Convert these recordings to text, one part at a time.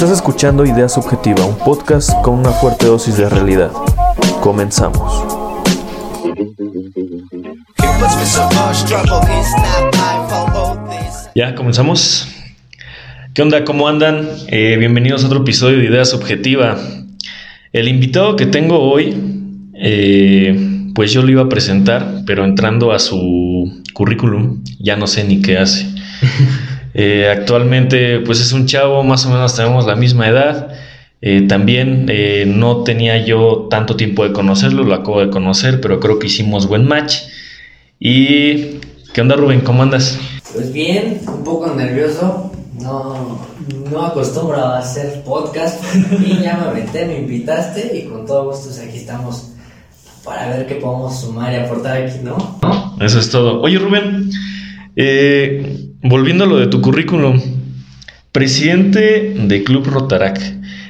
Estás escuchando Idea Subjetiva, un podcast con una fuerte dosis de realidad. Comenzamos. Ya, comenzamos. ¿Qué onda? ¿Cómo andan? Eh, bienvenidos a otro episodio de Idea Subjetiva. El invitado que tengo hoy, eh, pues yo lo iba a presentar, pero entrando a su currículum, ya no sé ni qué hace. Eh, actualmente, pues es un chavo, más o menos tenemos la misma edad. Eh, también eh, no tenía yo tanto tiempo de conocerlo, lo acabo de conocer, pero creo que hicimos buen match. ¿Y qué onda, Rubén? ¿Cómo andas? Pues bien, un poco nervioso. No, no acostumbro a hacer podcast y ya me aventé, me invitaste y con todo gusto aquí estamos para ver qué podemos sumar y aportar aquí, ¿no? Eso es todo. Oye, Rubén, eh, volviendo a lo de tu currículum, presidente de Club Rotarac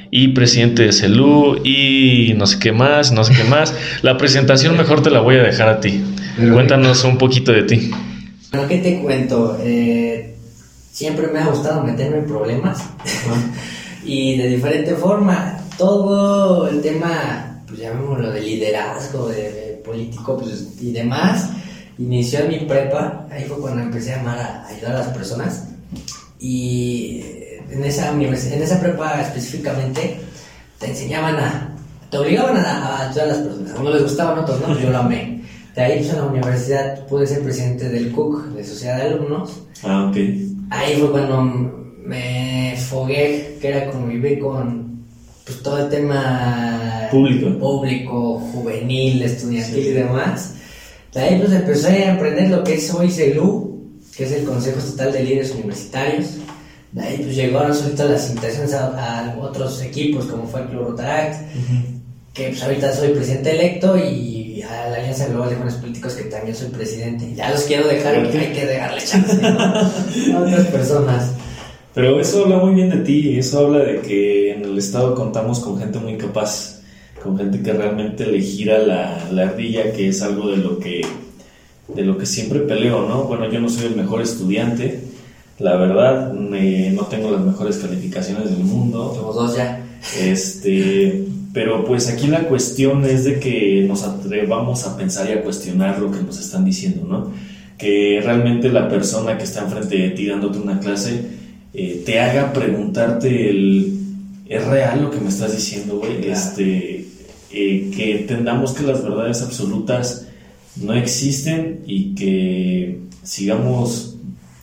y presidente de CELU y no sé qué más, no sé qué más. La presentación mejor te la voy a dejar a ti. Cuéntanos un poquito de ti. Bueno, ¿qué te cuento? Eh, siempre me ha gustado meterme en problemas y de diferente forma. Todo el tema, pues llamémoslo de liderazgo, de, político pues, y demás, inició en mi prepa. Ahí fue cuando empecé a amar a ayudar a las personas. Y en esa, universidad, en esa prepa específicamente te enseñaban a, te obligaban a, a ayudar a las personas. A unos les gustaban, otros no, yo lo amé. De ahí pues, en la universidad pude ser presidente del CUC, de Sociedad de Alumnos. Ah, ok. Ahí fue cuando me fogué, que era convivir con pues, todo el tema Público. público juvenil, estudiantil y demás. De ahí pues empecé a aprender lo que es hoy CELU, que es el Consejo Estatal de Líderes Universitarios. De ahí pues llegaron ahorita las invitaciones a, a otros equipos como fue el Club Rotaract, que pues ahorita soy presidente electo y a la Alianza Global de Jóvenes Políticos que también soy presidente. Ya los quiero dejar porque hay que dejarle chance ¿no? a otras personas. Pero eso habla muy bien de ti, eso habla de que en el estado contamos con gente muy capaz, con gente que realmente le gira la, la ardilla, que es algo de lo que de lo que siempre peleo, ¿no? Bueno, yo no soy el mejor estudiante, la verdad, me- no tengo las mejores calificaciones del mundo, Somos dos ya. este, pero pues aquí la cuestión es de que nos atrevamos a pensar y a cuestionar lo que nos están diciendo, ¿no? Que realmente la persona que está enfrente de ti dándote una clase eh, te haga preguntarte el ¿es real lo que me estás diciendo, güey? Claro. Este, eh, que entendamos que las verdades absolutas no existen y que sigamos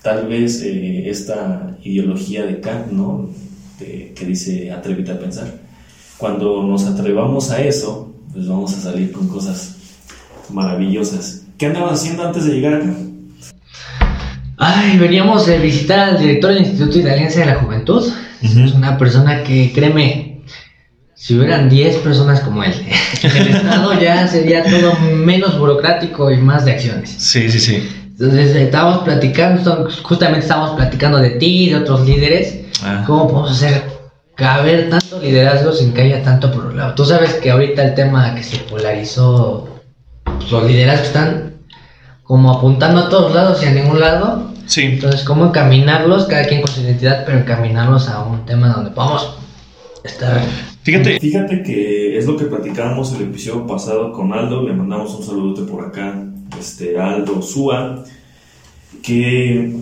tal vez eh, esta ideología de Kant, ¿no? De- que dice atrévete a pensar. Cuando nos atrevamos a eso, pues vamos a salir con cosas maravillosas. ¿Qué andabas haciendo antes de llegar acá? Ay, veníamos de visitar al director del Instituto Alianza de la Juventud. Es una persona que, créeme, si hubieran 10 personas como él, el Estado ya sería todo menos burocrático y más de acciones. Sí, sí, sí. Entonces, estábamos platicando, justamente estábamos platicando de ti y de otros líderes. Ah. ¿Cómo podemos hacer caber tanto liderazgo sin que haya tanto problema? Tú sabes que ahorita el tema que se polarizó, pues, los liderazgos están como apuntando a todos lados y a ningún lado. Sí. Entonces, ¿cómo encaminarlos, cada quien con su identidad, pero encaminarlos a un tema donde podamos estar? Fíjate, Fíjate que es lo que platicábamos el episodio pasado con Aldo, le mandamos un saludote por acá, este Aldo Súa, que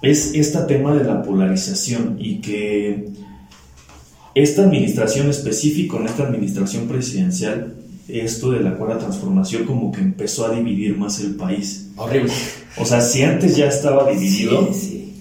es este tema de la polarización y que esta administración específica, en esta administración presidencial, esto de la cuarta transformación como que empezó a dividir más el país. Horrible. O sea, si antes ya estaba dividido, Sí, sí.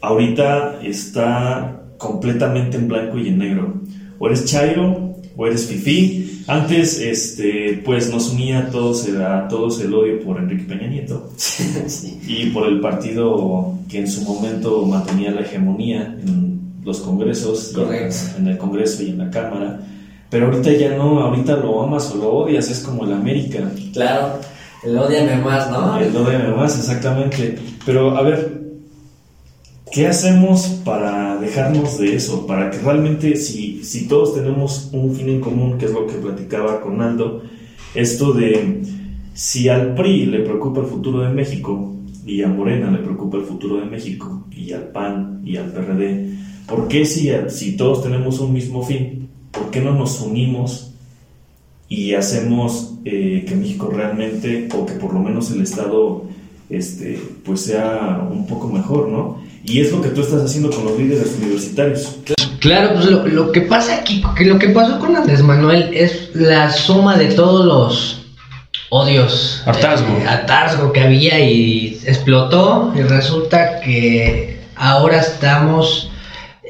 ahorita está completamente en blanco y en negro. O eres Chairo o eres Fifi. Antes, este, pues nos unía a todos, el- a todos el odio por Enrique Peña Nieto sí. y por el partido que en su momento mantenía la hegemonía en los congresos, en- en el Congreso y en la Cámara. Pero ahorita ya no, ahorita lo amas o lo odias, es como el América. Claro, el odiame más, ¿no? El de más, exactamente. Pero a ver, ¿qué hacemos para dejarnos de eso? Para que realmente, si, si todos tenemos un fin en común, que es lo que platicaba con Aldo, esto de si al PRI le preocupa el futuro de México y a Morena le preocupa el futuro de México y al PAN y al PRD, ¿Por qué si, si todos tenemos un mismo fin, por qué no nos unimos y hacemos eh, que México realmente, o que por lo menos el Estado, este, pues sea un poco mejor, ¿no? Y es lo que tú estás haciendo con los líderes universitarios. Claro, pues lo, que pasa aquí, que lo que pasó con Andrés Manuel es la suma de todos los odios. Hartazgo. Eh, hartazgo que había y explotó y resulta que ahora estamos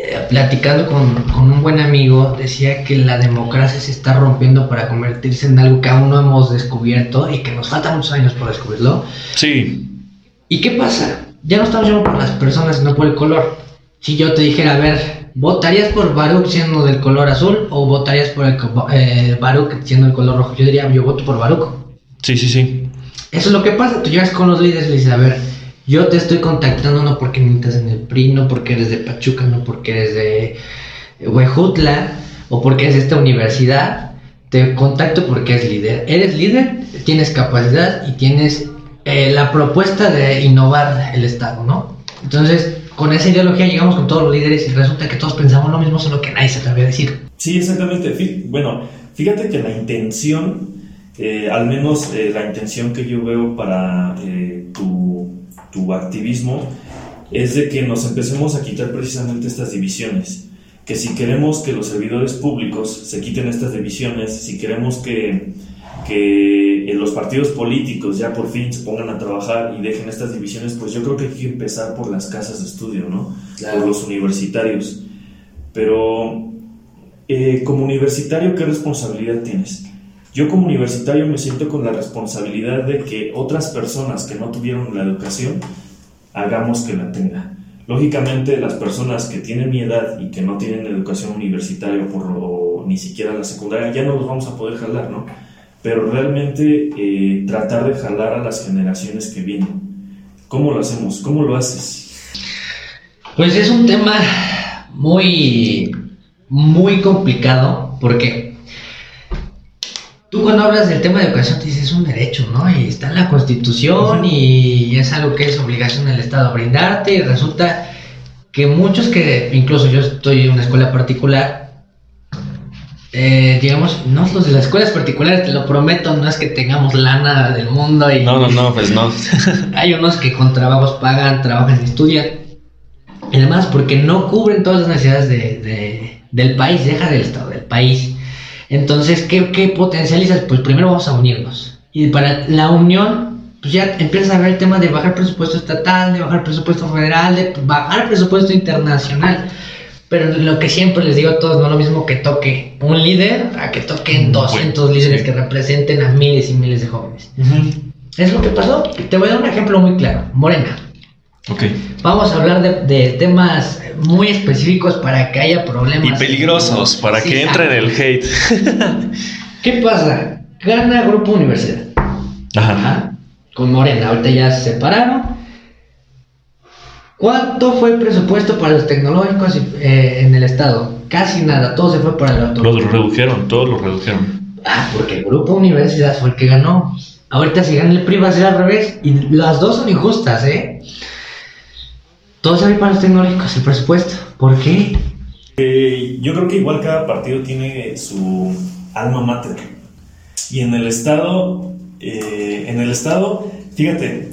eh, platicando con, con, un buen amigo, decía que la democracia se está rompiendo para convertirse en algo que aún no hemos descubierto y que nos faltan muchos años por descubrirlo. Sí. ¿Y qué pasa? Ya no estamos yendo por las personas, sino por el color. Si yo te dijera, a ver, ¿votarías por Baruch siendo del color azul o votarías por el eh, Baruch siendo del color rojo? Yo diría, yo voto por Baruch. Sí, sí, sí. Eso es lo que pasa. Tú llegas con los líderes y le dices, a ver, yo te estoy contactando no porque militas en el PRI, no porque eres de Pachuca, no porque eres de Huejutla o porque es esta universidad. Te contacto porque es líder. Eres líder, tienes capacidad y tienes eh, la propuesta de innovar el Estado, ¿no? Entonces, con esa ideología llegamos con todos los líderes y resulta que todos pensamos lo mismo, solo que nadie se atreve a decir. Sí, exactamente. Bueno, fíjate que la intención, eh, al menos eh, la intención que yo veo para tu tu activismo es de que nos empecemos a quitar precisamente estas divisiones. Que si queremos que los servidores públicos se quiten estas divisiones, si queremos que, que los partidos políticos ya por fin se pongan a trabajar y dejen estas divisiones, pues yo creo que hay que empezar por las casas de estudio, ¿no? Por los universitarios. Pero eh, como universitario, ¿qué responsabilidad tienes? Yo como universitario me siento con la responsabilidad de que otras personas que no tuvieron la educación hagamos que la tengan. Lógicamente las personas que tienen mi edad y que no tienen educación universitaria por ni siquiera la secundaria ya no los vamos a poder jalar, ¿no? Pero realmente eh, tratar de jalar a las generaciones que vienen. ¿Cómo lo hacemos? ¿Cómo lo haces? Pues es un tema muy, muy complicado porque Tú cuando hablas del tema de educación te dices es un derecho, ¿no? Y está en la Constitución y es algo que es obligación del Estado brindarte y resulta que muchos que, incluso yo estoy en una escuela particular, eh, digamos, no los de las escuelas particulares, te lo prometo, no es que tengamos lana del mundo y... No, no, no, pues no. hay unos que con trabajos pagan, trabajan y estudian. Y además, porque no cubren todas las necesidades de, del país, deja del Estado, del país. Entonces, ¿qué, ¿qué, potencializas? Pues primero vamos a unirnos. Y para la unión, pues ya empieza a ver el tema de bajar presupuesto estatal, de bajar presupuesto federal, de bajar presupuesto internacional. Pero lo que siempre les digo a todos, no lo mismo que toque un líder a que toquen 200 líderes que representen a miles y miles de jóvenes. Es lo que pasó. Te voy a dar un ejemplo muy claro. Morena. Okay. Vamos a hablar de, temas muy específicos para que haya problemas. Y peligrosos, para que entre en el hate. ¿Qué pasa? Gana Grupo Universidad. Ajá. Con Morena, ahorita ya se separaron. ¿Cuánto fue el presupuesto para los tecnológicos eh, en el estado? Casi nada, todo se fue para el auto. Los redujeron, todos lo redujeron. Ah, porque el Grupo Universidad fue el que ganó. Ahorita si gana el PRI va a ser al revés. Y las dos son injustas, ¿eh? Todo se para los tecnológicos, el presupuesto. ¿Por qué? Eh, yo creo que igual cada partido tiene su alma mater. Y en el Estado, eh, en el Estado, fíjate,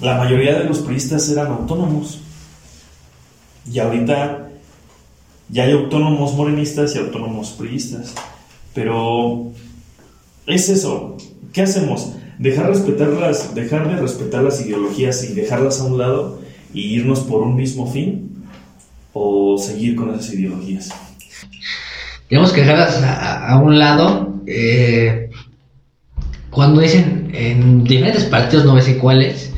la mayoría de los priistas eran autónomos. Y ahorita ya hay autónomos morenistas y autónomos priistas. Pero es eso. ¿Qué hacemos? Dejar, respetar las, dejar de respetar las ideologías y dejarlas a un lado y irnos por un mismo fin o seguir con esas ideologías? Tenemos que dejarlas a, un lado. Eh, cuando dicen en diferentes partidos, no sé cuáles,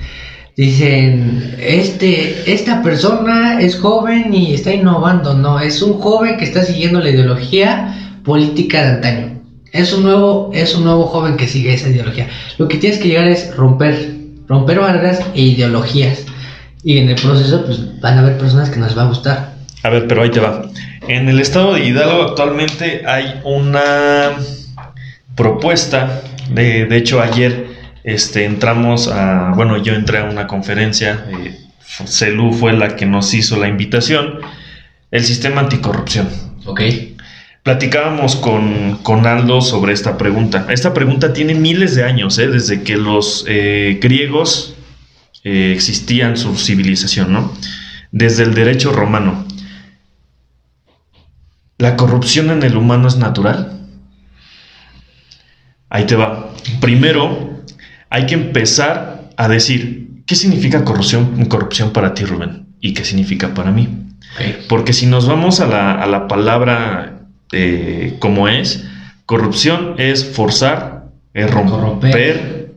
dicen, este, esta persona es joven y está innovando. No, es un joven que está siguiendo la ideología política de antaño. Es un nuevo, es un nuevo joven que sigue esa ideología. Lo que tienes que llegar es romper, romper barreras e ideologías. Y en el proceso, pues van a haber personas que nos va a gustar. A ver, pero ahí te va. En el estado de Hidalgo actualmente hay una propuesta. De, de hecho, ayer este, entramos a. Bueno, yo entré a una conferencia. Eh, Celú fue la que nos hizo la invitación. el sistema anticorrupción. Ok. Platicábamos con, con Aldo sobre esta pregunta. Esta pregunta tiene miles de años, ¿eh? desde que los eh, griegos eh, existían su civilización, ¿no? Desde el derecho romano. ¿La corrupción en el humano es natural? Ahí te va. Primero, hay que empezar a decir, ¿qué significa corrupción, corrupción para ti, Rubén? ¿Y qué significa para mí? Porque si nos vamos a la, a la palabra eh, como es, corrupción es forzar, es romper, Corromper.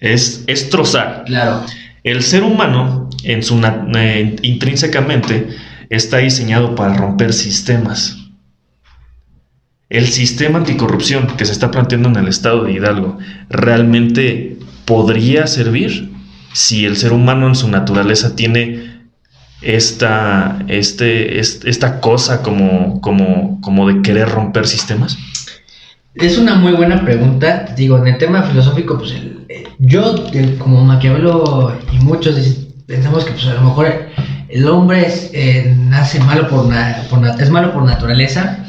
es, es trozar. Claro. El ser humano, eh, intrínsecamente, está diseñado para romper sistemas. El sistema anticorrupción que se está planteando en el estado de Hidalgo realmente podría servir si el ser humano en su naturaleza tiene esta, este, es- esta cosa como, como, como de querer romper sistemas. Es una muy buena pregunta. Digo, en el tema filosófico, pues el- eh, yo, el- como Maquiavelo y muchos pensamos que pues a lo mejor el hombre es, eh, nace malo por, na- por na- es malo por naturaleza.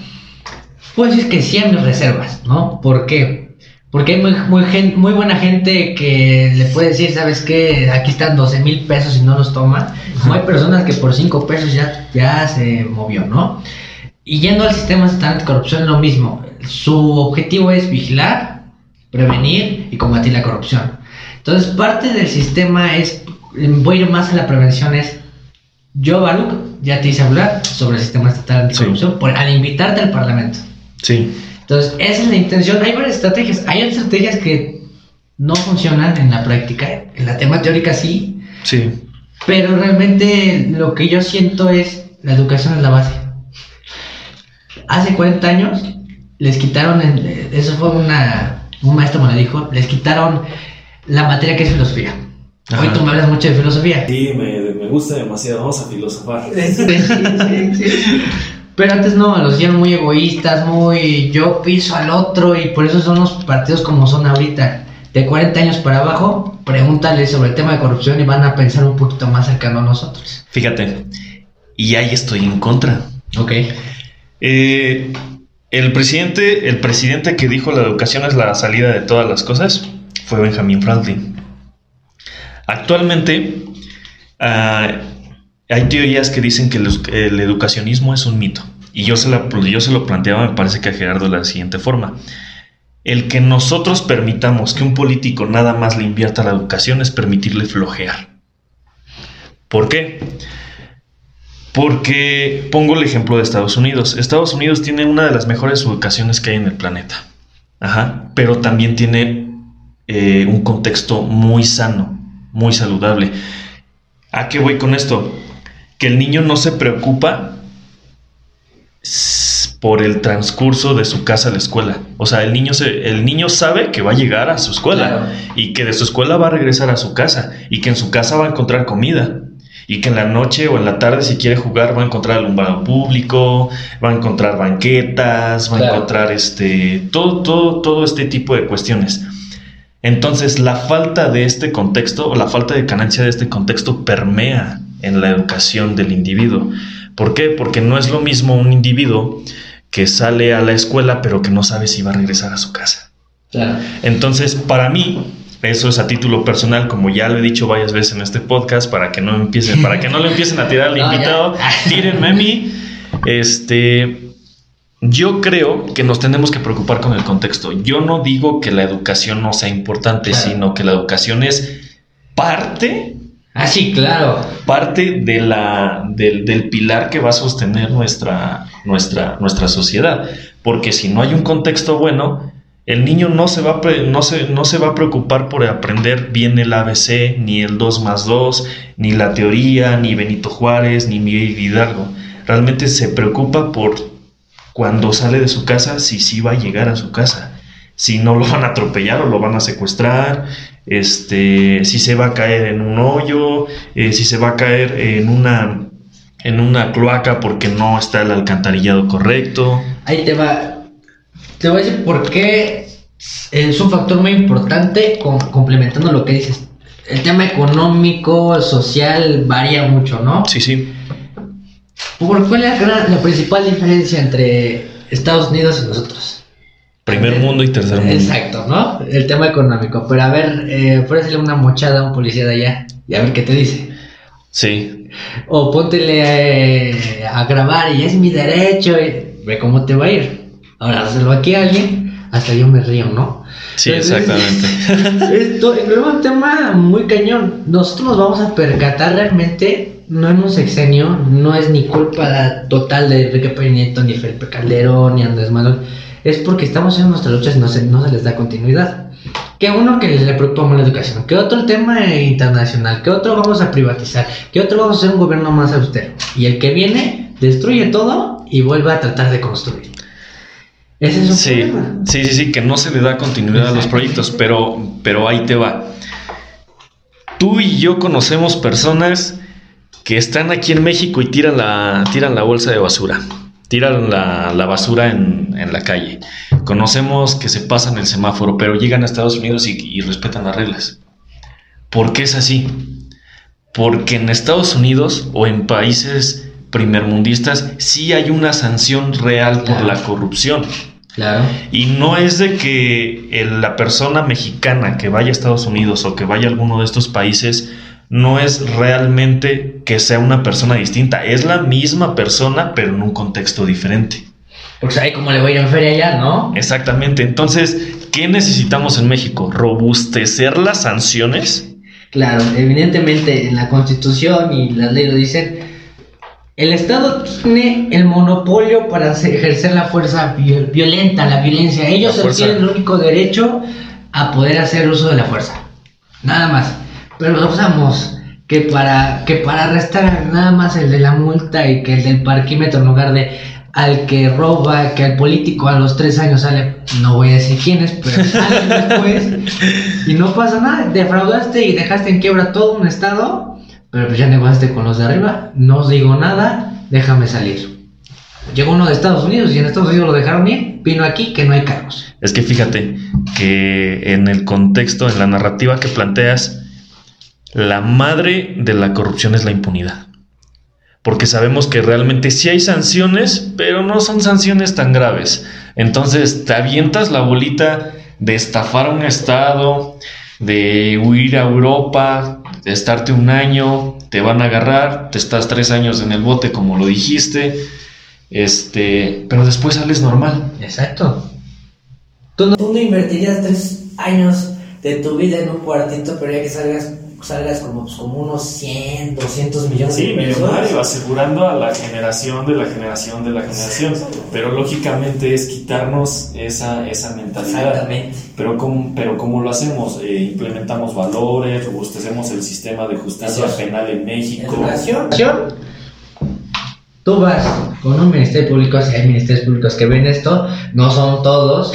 Puedo decir que sí hay mis reservas, ¿no? ¿Por qué? Porque hay muy, muy, gen- muy buena gente que le puede decir, ¿sabes qué? Aquí están 12 mil pesos y no los toma. Como hay personas que por 5 pesos ya, ya se movió, ¿no? Y yendo al sistema estatal anticorrupción, lo mismo. Su objetivo es vigilar, prevenir y combatir la corrupción. Entonces, parte del sistema es, voy a ir más a la prevención, es, yo, Baruch, ya te hice hablar sobre el sistema estatal anticorrupción por, al invitarte al Parlamento. Sí, Entonces, esa es la intención. Hay varias estrategias. Hay estrategias que no funcionan en la práctica. En la tema teórica sí, sí, pero realmente lo que yo siento es la educación es la base. Hace 40 años les quitaron, el- eso fue una, un maestro me lo dijo, les quitaron la materia que es filosofía. Hoy tú me hablas mucho de filosofía. Sí, me, me gusta demasiado. Vamos a filosofar. Sí, sí, sí. Pero antes no, los hicieron muy egoístas, muy yo piso al otro y por eso son los partidos como son ahorita. De 40 años para abajo, pregúntale sobre el tema de corrupción y van a pensar un poquito más cercano a nosotros. fíjate. Y ahí estoy en contra. Ok. Eh, el presidente, el presidente que dijo la educación es la salida de todas las cosas fue Benjamin Franklin. Actualmente ah, hay teorías que dicen que el, el educacionismo es un mito. Y yo se, la- yo se lo planteaba, me parece que a Gerardo de la siguiente forma. El que nosotros permitamos que un político nada más le invierta la educación es permitirle flojear. ¿Por qué? Porque pongo el ejemplo de Estados Unidos. Estados Unidos tiene una de las mejores educaciones que hay en el planeta. Ajá. Pero también tiene eh, un contexto muy sano, muy saludable. ¿A qué voy con esto? Que el niño no se preocupa por el transcurso de su casa a la escuela. O sea, el niño, se, el niño sabe que va a llegar a su escuela Claro. y que de su escuela va a regresar a su casa y que en su casa va a encontrar comida y que en la noche o en la tarde si quiere jugar va a encontrar alumbrado público, va a encontrar banquetas, va a encontrar este todo todo todo este tipo de cuestiones. Entonces, la falta de este contexto o la falta de ganancia de este contexto permea en la educación del individuo. ¿Por qué? Porque no es lo mismo un individuo que sale a la escuela pero que no sabe si va a regresar a su casa. Claro. Entonces, para mí, eso es a título personal, como ya lo he dicho varias veces en este podcast, para que no empiecen, para que no le empiecen a tirar al No, invitado, tírenme a mí. Este, yo creo que nos tenemos que preocupar con el contexto. Yo no digo que la educación no sea importante, Claro. sino que la educación es parte, Ah, sí, claro. parte de la, del, del pilar que va a sostener nuestra, nuestra, nuestra sociedad. Porque si no hay un contexto bueno, el niño no se, va no, se, no se va a preocupar por aprender bien el ABC, ni el 2 más 2, ni la teoría, ni Benito Juárez, ni Miguel Hidalgo. Realmente se preocupa por cuando sale de su casa, si sí va a llegar a su casa. Si no lo van a atropellar o lo van a secuestrar, este, si se va a caer en un hoyo, eh, si se va a caer en una, en una cloaca porque no está el alcantarillado correcto. Ahí te va. Te voy a decir por qué es un factor muy importante com- complementando lo que dices. El tema económico, social varía mucho, ¿no? Sí, sí. ¿Por cuál es la, la principal diferencia entre Estados Unidos y nosotros? Primer mundo y tercer mundo. Exacto, ¿no? El tema económico. Pero a ver, eh, ofrécele una mochada a un policía de allá y a ver qué te dice. Sí, O póntele eh, a grabar y es mi derecho. y ve cómo te va a ir. Ahora, hacerlo aquí a alguien, hasta yo me río, ¿no? sí, Entonces, exactamente. Esto es un tema muy cañón. Nosotros nos vamos a percatar realmente, no en un sexenio, no es ni culpa total de Enrique Peña Nieto, ni Felipe Calderón, ni Andrés Manuel. Es porque estamos en nuestras luchas y no se, no se les da continuidad. Que uno que le preocupa la educación, que otro el tema internacional, que otro vamos a privatizar, que otro vamos a hacer un gobierno más austero. Y el que viene destruye todo y vuelve a tratar de construir. Ese es un Sí, problema. sí, sí, sí, que no se le da continuidad a los proyectos, pero, pero ahí te va. Tú y yo conocemos personas que están aquí en México y tiran la, tiran la bolsa de basura, tiran la, la basura en, en la calle. Conocemos que se pasan el semáforo, pero llegan a Estados Unidos y, y respetan las reglas. ¿Por qué es así? Porque en Estados Unidos o en países primermundistas sí hay una sanción real por la corrupción. Claro. Y no es de que el- la persona mexicana que vaya a Estados Unidos o que vaya a alguno de estos países no es realmente que sea una persona distinta, es la misma persona pero en un contexto diferente. Porque ahí como le voy a ir en feria allá, ¿no? Exactamente, entonces, ¿qué necesitamos en México? ¿Robustecer las sanciones? Claro, evidentemente en la constitución y las leyes lo dicen, el Estado tiene el monopolio para ejercer la fuerza viol- violenta, la violencia. Ellos La tienen el único derecho a poder hacer uso de la fuerza. Nada más. Pero usamos que para, que para arrestar nada más el de la multa y que el del parquímetro en lugar de al que roba, que al político a los tres años sale, no voy a decir quién es, pero sale después y no pasa nada, defraudaste y dejaste en quiebra todo un estado, pero pues ya negociaste con los de arriba, no os digo nada, déjame salir. Llegó uno de Estados Unidos y en Estados Unidos lo dejaron ir, vino aquí que no hay cargos. Es que fíjate que en el contexto, en la narrativa que planteas, la madre de la corrupción es la impunidad. Porque sabemos que realmente sí hay sanciones, pero no son sanciones tan graves. Entonces te avientas la bolita de estafar a un estado, de huir a Europa, de estarte un año, te van a agarrar, te estás tres años en el bote como lo dijiste, este, pero después sales normal. Exacto. Tú no invertirías tres años de tu vida en un cuartito, pero ya que salgas, salgas como, pues, como unos 100, 200 millones Sí, de pesos. millonario, asegurando a la generación de la generación de la generación. Pero lógicamente es quitarnos esa, esa mentalidad. Exactamente. Pero ¿cómo, pero ¿cómo lo hacemos? Eh, implementamos valores, robustecemos el sistema de justicia penal en México. Educación. Tú vas con un ministerio público, si hay ministerios públicos que ven esto, no son todos.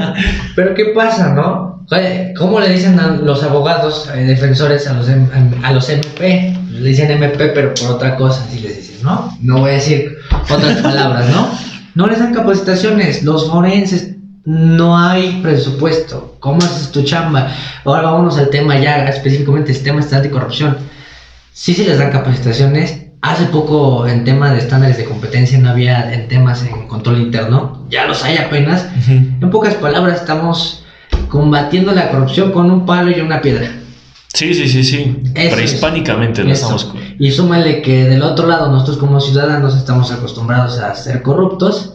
Pero ¿qué pasa, no? ¿Cómo le dicen a los abogados eh, defensores a los, M- a los MP? Le dicen MP, pero por otra cosa, así les dicen, ¿no? No voy a decir otras palabras, ¿no? No les dan capacitaciones. Los forenses, no hay presupuesto. ¿Cómo haces tu chamba? Ahora vámonos al tema ya, específicamente el tema estatal de corrupción. Sí se les dan capacitaciones. Hace poco en tema de estándares de competencia no había en temas en control interno. Ya los hay apenas. En pocas palabras estamos combatiendo la corrupción con un palo y una piedra. Sí, sí, sí, sí. Eso Prehispánicamente lo estamos. Y súmale que del otro lado nosotros como ciudadanos estamos acostumbrados a ser corruptos.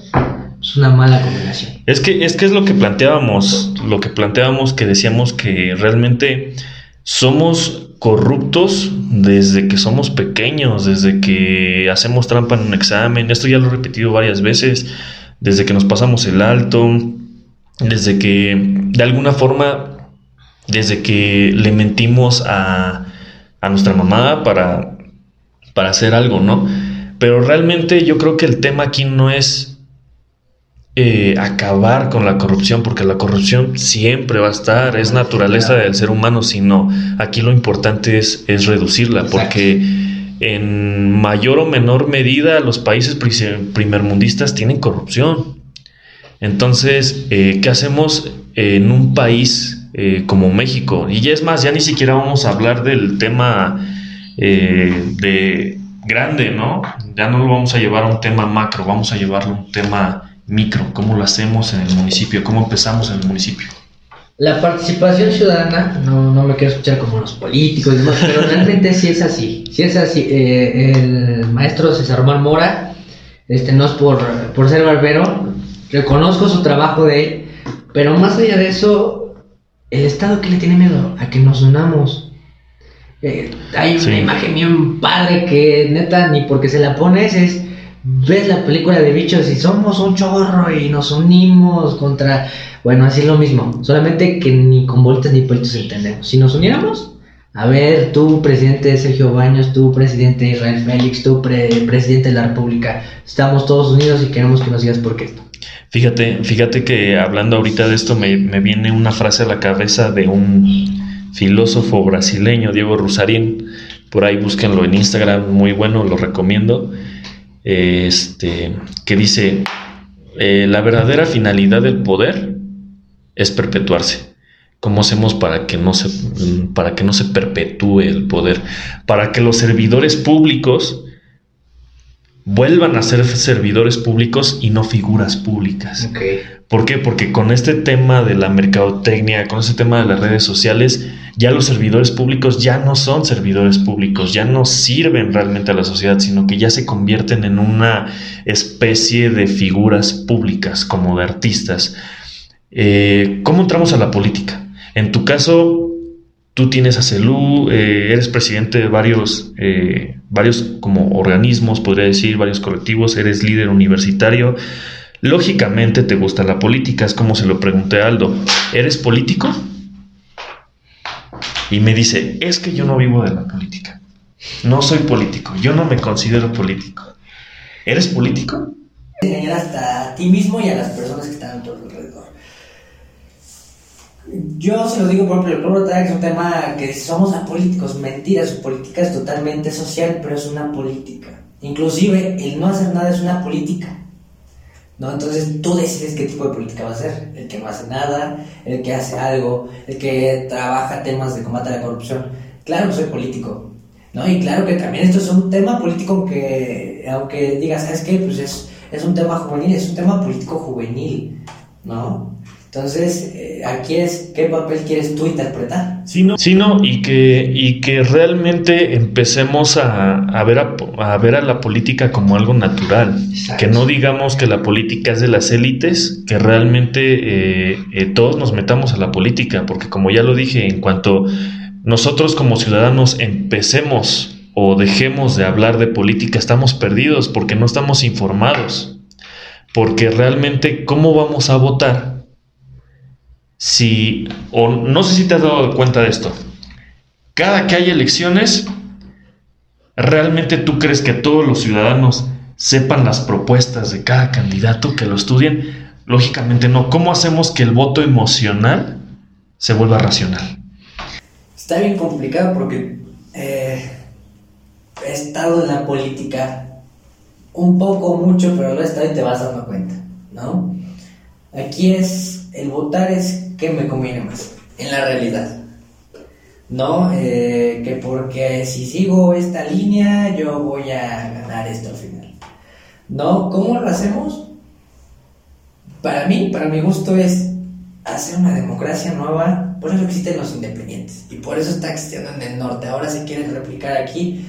Es una mala combinación. Es que, es que es lo que planteábamos, lo que planteábamos que decíamos que realmente somos corruptos desde que somos pequeños, desde que hacemos trampa en un examen, esto ya lo he repetido varias veces, desde que nos pasamos el alto, desde que de alguna forma, desde que le mentimos a, a nuestra mamá para, para hacer algo, ¿no? Pero realmente yo creo que el tema aquí no es eh, acabar con la corrupción, porque la corrupción siempre va a estar, es naturaleza del ser humano, sino aquí lo importante es, es reducirla, porque en mayor o menor medida los países pri- primermundistas tienen corrupción. Entonces, eh, ¿qué hacemos en un país eh, como México? Y es más, ya ni siquiera vamos a hablar del tema eh, de, grande, ¿no? Ya no lo vamos a llevar a un tema macro, vamos a llevarlo a un tema micro, cómo lo hacemos en el municipio, cómo empezamos en el municipio. La participación ciudadana, no, no me quiero escuchar como los políticos y demás, pero realmente sí es así. Sí es así. Eh, el maestro César Román Mora, este, no es por, por ser barbero, reconozco su trabajo de él, pero más allá de eso, el Estado que le tiene miedo a que nos unamos. Eh, hay una imagen bien padre que neta ni porque se la pones es ves la película de bichos y somos un chorro y nos unimos contra bueno así es lo mismo solamente que ni con vueltas ni vueltas entendemos. Si nos uniéramos a ver tú presidente Sergio Baños tú presidente Israel Félix tú pre- presidente de la República estamos todos unidos y queremos que nos digas por qué esto Fíjate, fíjate que hablando ahorita de esto me, me viene una frase a la cabeza de un filósofo brasileño, Diego Rusarín. Por ahí búsquenlo en Instagram, muy bueno, lo recomiendo. Este, que dice: eh, La verdadera finalidad del poder es perpetuarse. ¿Cómo hacemos para que no se, para que no se perpetúe el poder? Para que los servidores públicos vuelvan a ser servidores públicos y no figuras públicas. ¿Por qué? Porque con este tema de la mercadotecnia, con este tema de las redes sociales, ya los servidores públicos ya no son servidores públicos, ya no sirven realmente a la sociedad, sino que ya se convierten en una especie de figuras públicas, como de artistas. Eh, ¿Cómo entramos a la política? En tu caso, tú tienes a CELU, eh, eres presidente de varios, eh, varios como organismos, podría decir, varios colectivos, eres líder universitario. Lógicamente te gusta la política, es como se lo pregunté a Aldo. ¿Eres político? Y me dice, es que yo no vivo de la política. No soy político, yo no me considero político. ¿Eres político? engañar hasta a ti mismo y a las personas que están a tu alrededor. Yo se lo digo por ejemplo, el pueblo es un tema que somos apolíticos, mentira, su política es totalmente social, pero es una política. Inclusive el no hacer nada es una política. ¿No? Entonces tú decides qué tipo de política va a ser. El que no hace nada, el que hace algo, el que trabaja temas de combate a la corrupción. Claro, soy político. ¿no? Y claro que también esto es un tema político que, aunque digas, ¿sabes qué? Pues es, es un tema juvenil, es un tema político juvenil, ¿no? Entonces, eh, aquí es, ¿qué papel quieres tú interpretar? Sí, no. Sí, no, y que, y que realmente empecemos a, a ver a, a ver a la política como algo natural. Exacto. Que no digamos que la política es de las élites, que realmente eh, eh, todos nos metamos a la política, porque como ya lo dije, en cuanto nosotros como ciudadanos empecemos o dejemos de hablar de política, estamos perdidos porque no estamos informados. Porque realmente, ¿cómo vamos a votar? Si, o no sé si te has dado cuenta de esto, cada que hay elecciones, ¿realmente tú crees que todos los ciudadanos sepan las propuestas de cada candidato, que lo estudien? Lógicamente no. ¿Cómo hacemos que el voto emocional se vuelva racional? Está bien complicado porque eh, he estado en la política un poco, mucho, pero lo he estado y te vas dando cuenta, ¿no? Aquí es, el votar es me conviene más, en la realidad. ¿No? Eh, que porque si sigo esta línea yo voy a ganar esto al final. ¿No? ¿Cómo lo hacemos? Para mí, para mi gusto es hacer una democracia nueva. Por eso existen los independientes. Y por eso está existiendo en el norte. Ahora se quieren replicar aquí.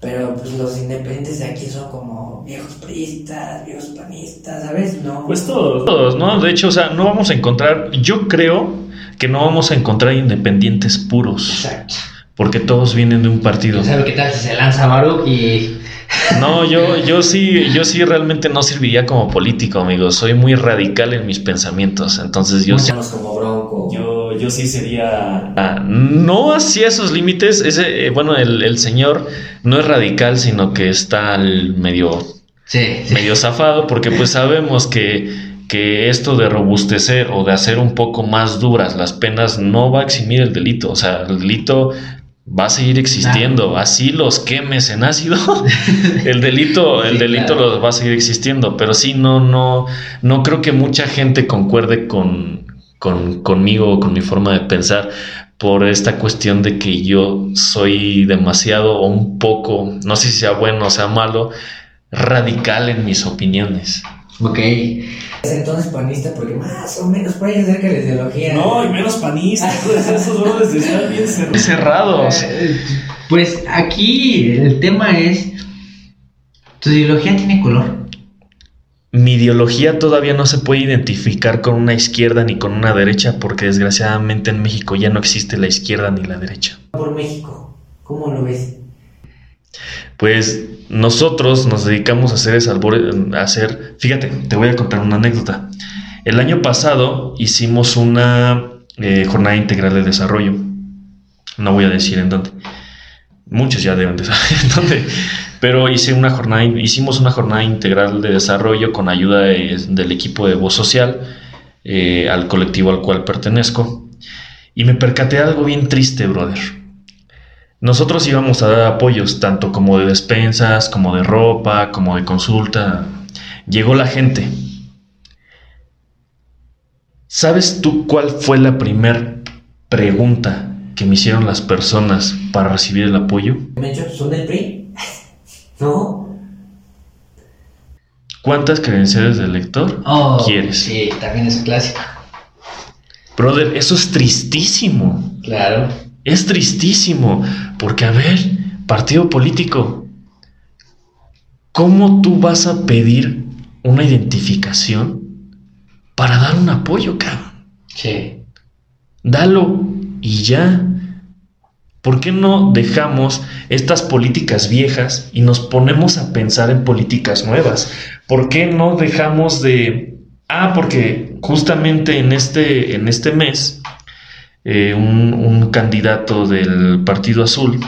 Pero pues los independientes de aquí son como viejos priistas, viejos panistas, ¿sabes? No. Pues todos. Todos, ¿no? De hecho, o sea, no vamos a encontrar, yo creo que no vamos a encontrar independientes puros, Exacto. porque todos vienen de un partido. ¿Sabe qué tal si se lanza Baruch y No, yo, yo sí, yo sí realmente no serviría como político, amigo. Soy muy radical en mis pensamientos. Entonces yo sí. Somos como Bronco. Yo, yo sí sería. Ah, no hacia esos límites. Ese, eh, bueno, el, el señor no es radical, sino que está al medio, Sí, sí. medio zafado, porque pues sabemos que, que esto de robustecer o de hacer un poco más duras las penas no va a eximir el delito. O sea, el delito va a seguir existiendo. Así los quemes en ácido, el delito, el Sí, delito claro. lo va a seguir existiendo. Pero sí, no, no, no creo que mucha gente concuerde con, con, conmigo o con mi forma de pensar. por esta cuestión de que yo soy demasiado o un poco, no sé si sea bueno o sea malo, radical en mis opiniones. Ok. Es entonces panista porque más o menos por ahí acerca de la ideología. No, y menos panista. Pues esos brothers están bien cerrados. Cerrados. Eh, Pues aquí el tema es, tu ideología tiene color. Mi ideología todavía no se puede identificar con una izquierda ni con una derecha porque desgraciadamente en México ya no existe la izquierda ni la derecha. Por México. ¿Cómo lo ves? Pues nosotros nos dedicamos a hacer ese albor- a hacer, fíjate, te voy a contar una anécdota. El año pasado hicimos una eh, jornada integral de desarrollo. No voy a decir en dónde. Muchos ya deben de saber en dónde. Pero hice una jornada, hicimos una jornada integral de desarrollo con ayuda de- del equipo de voz social, eh, al colectivo al cual pertenezco. Y me percaté de algo bien triste, brother. Nosotros íbamos a dar apoyos, tanto como de despensas, como de ropa, como de consulta. Llegó la gente. ¿Sabes tú cuál fue la primera pregunta que me hicieron las personas para recibir el apoyo? ¿Son del PRI? ¿No? ¿Cuántas credenciales de lector Oh, quieres? Sí, también es un clásico. Brother, eso es tristísimo. Claro. Es tristísimo. Porque, a ver, partido político, ¿cómo tú vas a pedir una identificación para dar un apoyo, cabrón? Sí. Dalo y ya. ¿Por qué no dejamos estas políticas viejas y nos ponemos a pensar en políticas nuevas? ¿Por qué no dejamos de... Ah, porque justamente en este, en este mes, eh, un, candidato del Partido Azul,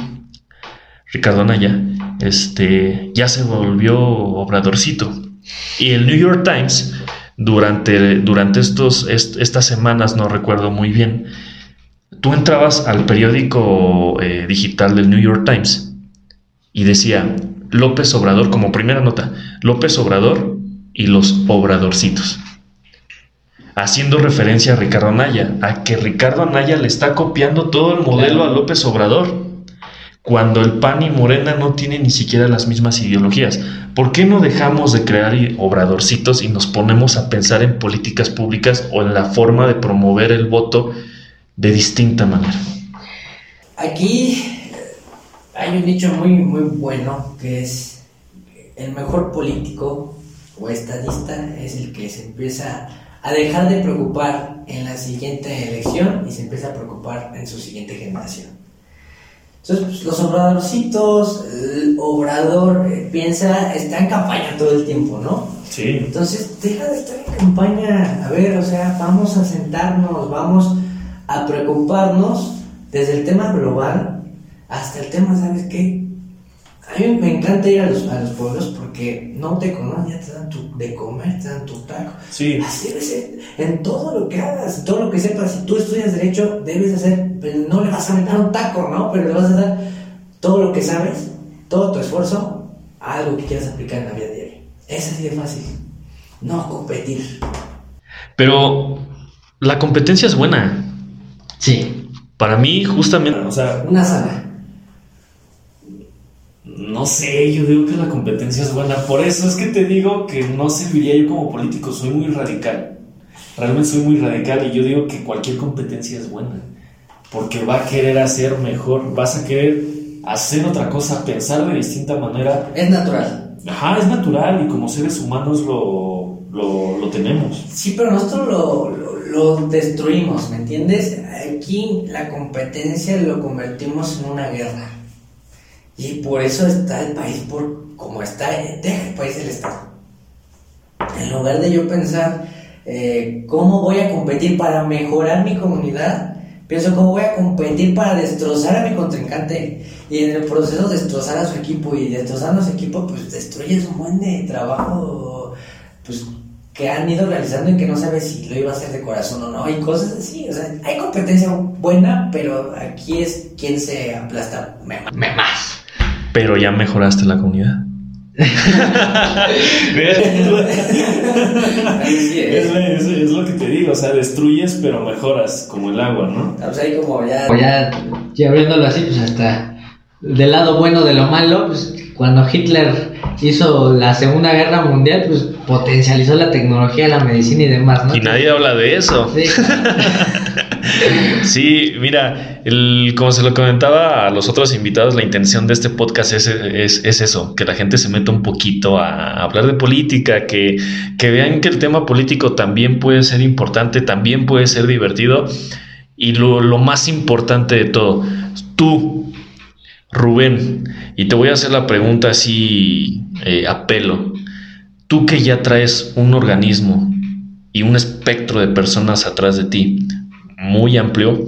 Ricardo Anaya, este, ya se volvió obradorcito. Y el New York Times, durante, durante estos, est- estas semanas, no recuerdo muy bien, tú entrabas al periódico eh, digital del New York Times y decía López Obrador como primera nota, López Obrador y los obradorcitos. Haciendo referencia a Ricardo Anaya, a que Ricardo Anaya le está copiando todo el modelo a López Obrador, cuando el PAN y Morena no tienen ni siquiera las mismas ideologías. ¿Por qué no dejamos de crear obradorcitos y nos ponemos a pensar en políticas públicas o en la forma de promover el voto de distinta manera? Aquí eh, hay un dicho muy, muy bueno que es el mejor político o estadista es el que se empieza a dejar de preocupar en la siguiente elección y se empieza a preocupar en su siguiente generación. Entonces, pues, los obradorcitos, el obrador eh, piensa, está en campaña todo el tiempo, ¿no? Sí. Entonces, deja de estar en campaña. A ver, o sea, vamos a sentarnos, vamos a preocuparnos desde el tema global hasta el tema, ¿sabes qué? A mí me encanta ir a los, a los pueblos porque no te conocen, ya te dan tu, de comer, te dan tu taco. Sí. Así debe ser en todo lo que hagas, en todo lo que sepas. Si tú estudias Derecho, debes hacer, pues, no le vas a meter un taco, ¿no? Pero le vas a dar todo lo que sabes, todo tu esfuerzo a algo que quieras aplicar en la vida diaria. Es así de fácil. No competir. Pero la competencia es buena. Sí. Para mí, justamente, O sea, Una sana. no sé, yo digo que la competencia es buena. Por eso es que te digo que no serviría yo como político. Soy muy radical. Realmente soy muy radical y yo digo que cualquier competencia es buena. Porque va a querer hacer mejor, vas a querer hacer otra cosa, pensar de distinta manera. Es natural. Ajá, es natural y como seres humanos lo, lo, lo tenemos. Sí, pero nosotros lo, lo, lo destruimos, ¿me entiendes? Aquí la competencia lo convertimos en una guerra. Y por eso está el país por como está, deja el país el Estado. En lugar de yo pensar eh, cómo voy a competir para mejorar mi comunidad, pienso cómo voy a competir para destrozar a mi contrincante y en el proceso destrozar a su equipo y destrozando a su equipo pues destruyes un buen trabajo pues que han ido realizando y que no sabes si lo iba a hacer de corazón o no y cosas así, o sea, hay competencia buena, pero aquí es quien se aplasta me- Me más. pero ya mejoraste la comunidad. Así es. Es, es- es lo que te digo, o sea, destruyes pero mejoras, como el agua, ¿no? Pues ahí como ya... O ya, ya abriéndolo así, pues hasta del lado bueno de lo malo, pues cuando Hitler hizo la Segunda Guerra Mundial, pues potencializó la tecnología, la medicina y demás, ¿no? Y nadie habla de eso. Sí, Sí, mira, el, como se lo comentaba a los otros invitados, la intención de este podcast es, es- es eso, que la gente se meta un poquito a hablar de política, que, que vean que el tema político también puede ser importante, también puede ser divertido. Y lo, lo más importante de todo, tú, Rubén, y te voy a hacer la pregunta así eh, a pelo, tú que ya traes un organismo y un espectro de personas atrás de ti muy amplio,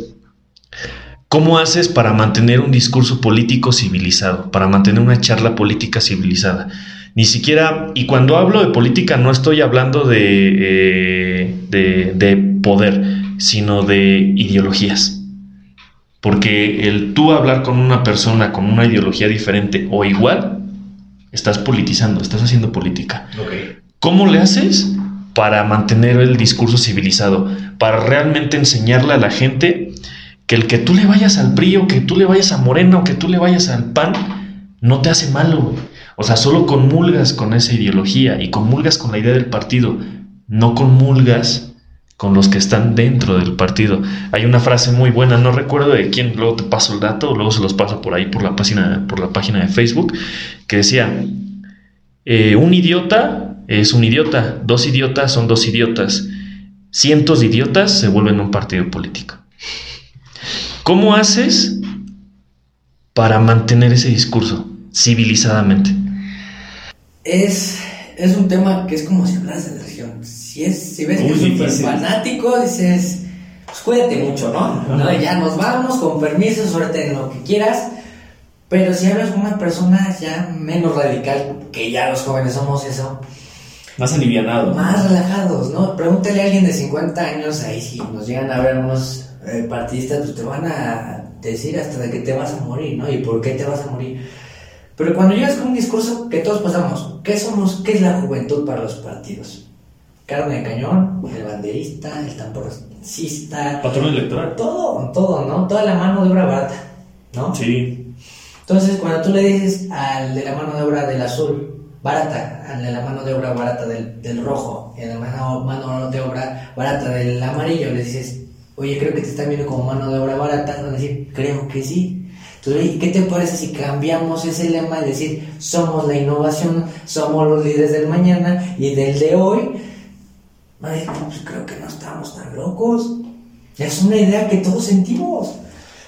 ¿cómo haces para mantener un discurso político civilizado, para mantener una charla política civilizada? Ni siquiera, y cuando hablo de política no estoy hablando de, eh, de poder, sino de ideologías. Porque el tú hablar con una persona con una ideología diferente o igual, estás politizando, estás haciendo política. ¿Cómo le haces para mantener el discurso civilizado? Para realmente enseñarle a la gente que el que tú le vayas al PRI o que tú le vayas a Morena o que tú le vayas al PAN no te hace malo. O sea, solo comulgas con esa ideología y comulgas con la idea del partido. No comulgas con los que están dentro del partido. Hay una frase muy buena, no recuerdo de quién, luego te paso el dato, luego se los paso por ahí por la página, por la página de Facebook, que decía, eh, un idiota es un idiota, dos idiotas son dos idiotas, cientos de idiotas se vuelven un partido político. ¿Cómo haces para mantener ese discurso civilizadamente? Es, es un tema que es como si hablas de Si, es, si ves que es súper fanático, dices, pues cuídate mucho, ¿no? ¿no? Ya nos vamos, con permiso, suerte en lo que quieras. Pero si hablas con una persona ya menos radical, que ya los jóvenes somos eso, Más alivianado. más relajados, ¿no? Pregúntale a alguien de 50 años, ahí si nos llegan a ver unos eh, partidistas, pues te van a decir hasta de que te vas a morir, ¿no? Y por qué te vas a morir. Pero cuando llegas con un discurso que todos pasamos, ¿qué somos? ¿Qué es la juventud para los partidos? Carne de cañón, el banderista, el tamborcista, Patrón electoral. todo, todo, ¿no? Toda la mano de obra barata, ¿no? Sí. Entonces, cuando tú le dices al de la mano de obra del azul, barata, al de la mano de obra barata del, del rojo, y al de la mano, mano de obra barata del amarillo, le dices, oye, creo que te están viendo como mano de obra barata, van a decir, creo que sí. Entonces, ¿qué te parece si cambiamos ese lema y decir, somos la innovación, somos los líderes del mañana y del de hoy? Decir, pues creo que no estamos tan locos. Es una idea que todos sentimos.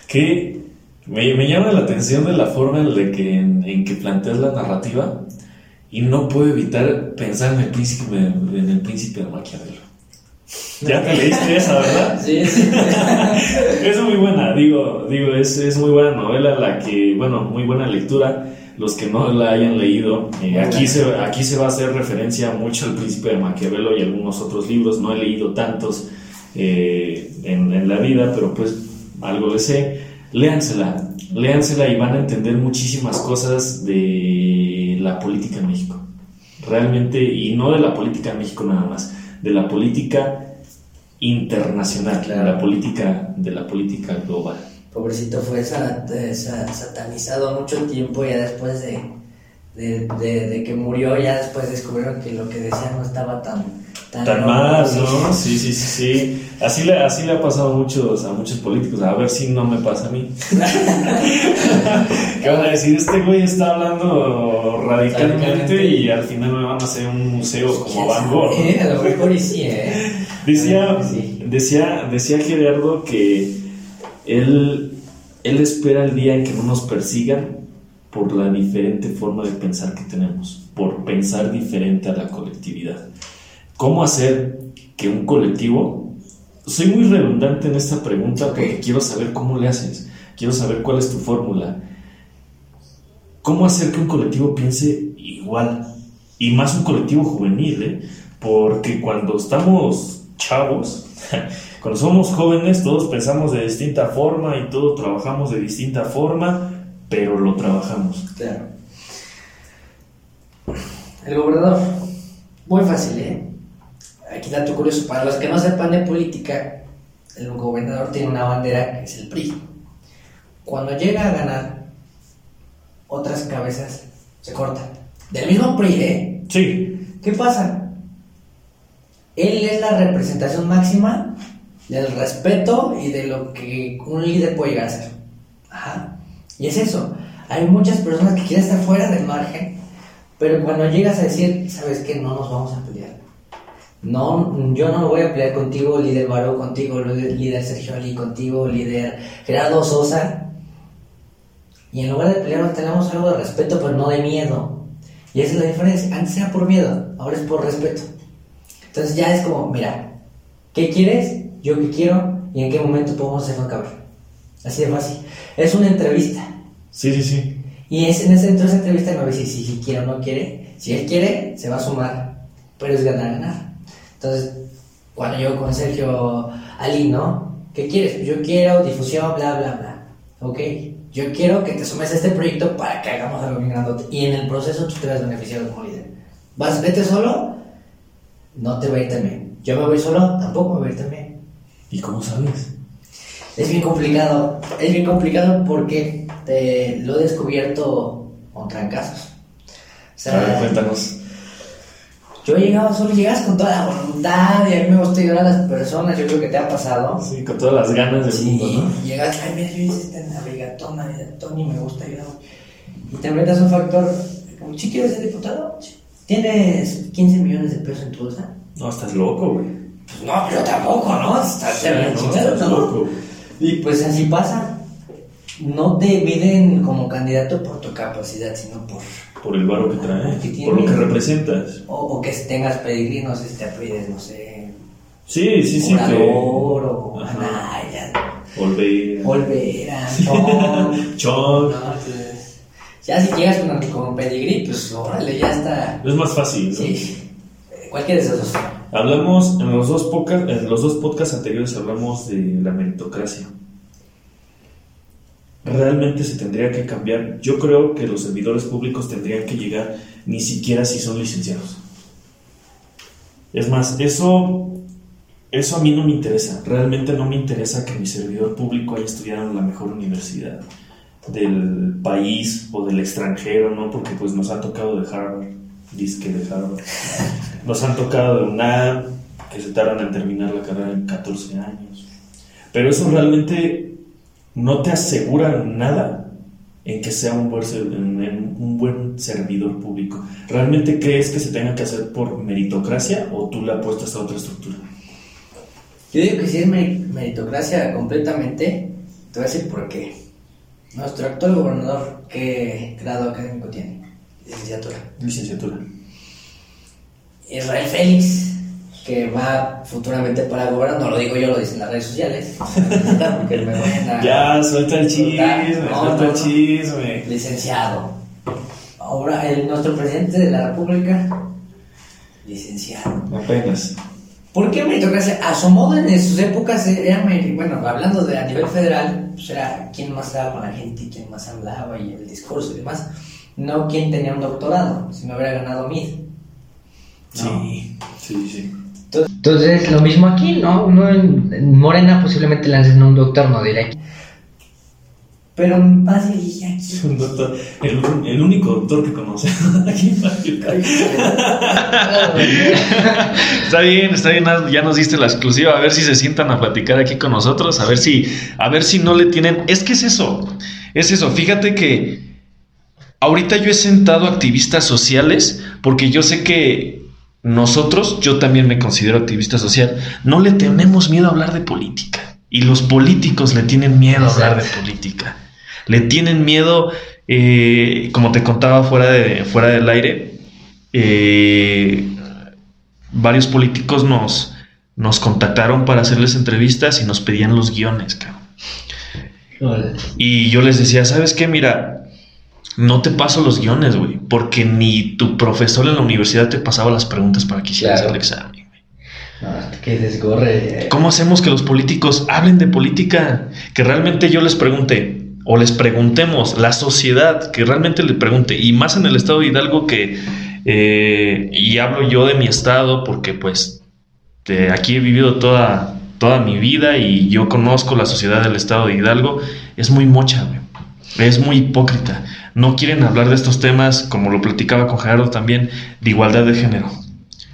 Que me, me llama la atención de la forma en la que, en, en que planteas la narrativa y no puedo evitar pensar en el príncipe, en el príncipe de Maquiavelo. Ya te leíste esa, ¿verdad? Sí, sí. Es muy buena, digo, digo, es, es muy buena novela la que, bueno, muy buena lectura. Los que no la hayan leído, eh, aquí, se, aquí se va a hacer referencia mucho al Príncipe de Maquiavelo y algunos otros libros. No he leído tantos eh, en, en la vida, pero pues algo le sé. Léansela, léansela y van a entender muchísimas cosas de la política en México. Realmente, y no de la política en México nada más, de la política internacional, de la política, de la política global. Pobrecito fue sa- sa- satanizado mucho tiempo ya después de, de, de- de que murió, ya después descubrieron que lo que decía no estaba tan, tan, Tan mal. ¿no? Sí, sí, sí, sí. Así le, así le ha pasado a muchos, a muchos políticos. A ver si no me pasa a mí. ¿Qué van a decir? Este güey está hablando radicalmente y al final me van a hacer un museo como Van Gogh. ¿no? Eh, a lo mejor y sí, ¿eh? Decía, decía, decía Gerardo que él, él espera el día en que no nos persigan por la diferente forma de pensar que tenemos, por pensar diferente a la colectividad. ¿Cómo hacer que un colectivo... Soy muy redundante en esta pregunta porque quiero saber cómo le haces, quiero saber cuál es tu fórmula. ¿Cómo hacer que un colectivo piense igual? Y más un colectivo juvenil, ¿eh? Porque cuando estamos chavos, cuando somos jóvenes, todos pensamos de distinta forma y todos trabajamos de distinta forma, pero lo trabajamos. Claro. El gobernador. Muy fácil, ¿eh? Aquí dato curioso. Para los que no sepan de política, el gobernador tiene una bandera que es el PRI. Cuando llega a ganar, otras cabezas se cortan. Del mismo PRI, ¿eh? Sí. ¿Qué pasa? Él es la representación máxima del respeto y de lo que un líder puede llegar a ser. Ajá. Y es eso. Hay muchas personas que quieren estar fuera del margen, pero cuando llegas a decir, ¿sabes qué? No nos vamos a pelear. No, yo no voy a pelear contigo, líder Baró, contigo, líder Sergio contigo, líder Gerardo Sosa. Y en lugar de pelear tenemos algo de respeto, pero no de miedo. Y esa es la diferencia. Antes era por miedo, ahora es por respeto. Entonces ya es como, mira, ¿qué quieres? Yo qué quiero y en qué momento podemos hacerlo cabrón. Así de fácil. Es una entrevista. Sí, sí, sí. Y es, en esa, entrevista me va a decir si, si quiere o no quiere. Si él quiere, se va a sumar. Pero es ganar, ganar. Entonces, cuando yo con Sergio Ali, ¿no? ¿Qué quieres? Pues yo quiero difusión, bla, bla, bla. Ok. Yo quiero que te sumes a este proyecto para que hagamos algo bien grandote. Y en el proceso tú te vas beneficiado como líder. ¿Vas, vete solo? No te va a ir también. Yo me voy solo, tampoco me voy a ir también. ¿Y cómo sabes? Es bien complicado. Es bien complicado porque te lo he descubierto con trancazos. O sea, a ver, cuéntanos. Yo llegaba solo, llegas con toda la voluntad y a mí me gusta ayudar a las personas, yo creo que te ha pasado. Sí, con todas las ganas del Sí, mundo, ¿no? llegas, ay, mira, yo hice esta navegatón, navegatón y me gusta ayudar. Y te metas un factor, como, ¿sí quieres ser diputado? ¿Tienes 15 millones de pesos en tu bolsa? No, estás loco, güey. Pues no, yo tampoco, ¿no? Estás Sí, no, loco. Y pues así pasa. No te miden como candidato por tu capacidad, sino por... Por el varo que traes, Que por lo que representas. O, o que tengas pedigrí, no sé si te apellides, no sé... Sí, sí, sí. Que- o. Anaya, Olvera. Olvera, Chon. Chon. No, pues, ya si llegas con, con pedigrí, pues órale, ya está. Es más fácil, ¿no? Sí, cualquiera de esos dos. Hablamos, en los dos podcasts, en los dos podcasts anteriores hablamos de la meritocracia. Realmente se tendría que cambiar. Yo creo que los servidores públicos tendrían que llegar ni siquiera si son licenciados. Es más, eso, eso a mí no me interesa. Realmente no me interesa que mi servidor público haya estudiado en la mejor universidad del país o del extranjero, ¿no? Porque pues nos ha tocado de Harvard, disque de Harvard. Nos han tocado de UNAM, que se tardan en terminar la carrera en 14 años. Pero eso realmente no te asegura nada en que sea un buen, servidor público. ¿Realmente crees que se tenga que hacer por meritocracia o tú le apuestas a otra estructura? Yo digo que si es meri- meritocracia completamente, te voy a decir por qué. Nuestro actual gobernador, ¿qué grado académico tiene? Licenciatura. Licenciatura. Israel Félix, que va futuramente para gobernador, no lo digo yo, lo dicen las redes sociales. porque me vayan a- Ya, suelta el chisme, No, suelta no, el chisme. Licenciado. Ahora, el, nuestro presidente de la República, licenciado. Apenas. ¿Por qué meritocracia? A su modo en sus épocas era, bueno, hablando de a nivel federal, pues era quién más hablaba con la gente, quién más hablaba y el discurso y demás. No quién tenía un doctorado, si no hubiera ganado MID. Sí, sí, sí. Entonces, lo mismo aquí, ¿no? Uno en, en Morena posiblemente lancen a un doctor, no diré aquí. Pero más dije aquí. Es un doctor, el, el único doctor que conoce aquí en. Está bien, está bien, ya nos diste la exclusiva, a ver si se sientan a platicar aquí con nosotros, a ver si, a ver si no le tienen, es que es eso, es eso, fíjate que ahorita yo he sentado activistas sociales porque yo sé que nosotros, yo también me considero activista social, no le tenemos miedo a hablar de política y los políticos le tienen miedo a hablar de política, le tienen miedo, eh, como te contaba fuera, de, fuera del aire, eh, varios políticos nos, nos contactaron para hacerles entrevistas y nos pedían los guiones, cabrón. Y yo les decía, ¿sabes qué? Mira, no te paso los guiones, güey, porque ni tu profesor en la universidad te pasaba las preguntas para que hicieras Claro. el examen. No, que desgorre. ¿Cómo hacemos que los políticos hablen de política? Que realmente yo les pregunte, o les preguntemos, la sociedad, que realmente le pregunte, y más en el estado de Hidalgo que Eh, y hablo yo de mi estado porque pues de aquí he vivido toda, toda mi vida y yo conozco la sociedad del estado de Hidalgo. Es muy mocha, güey. Es muy hipócrita. No quieren hablar de estos temas, como lo platicaba con Gerardo también, de igualdad de género,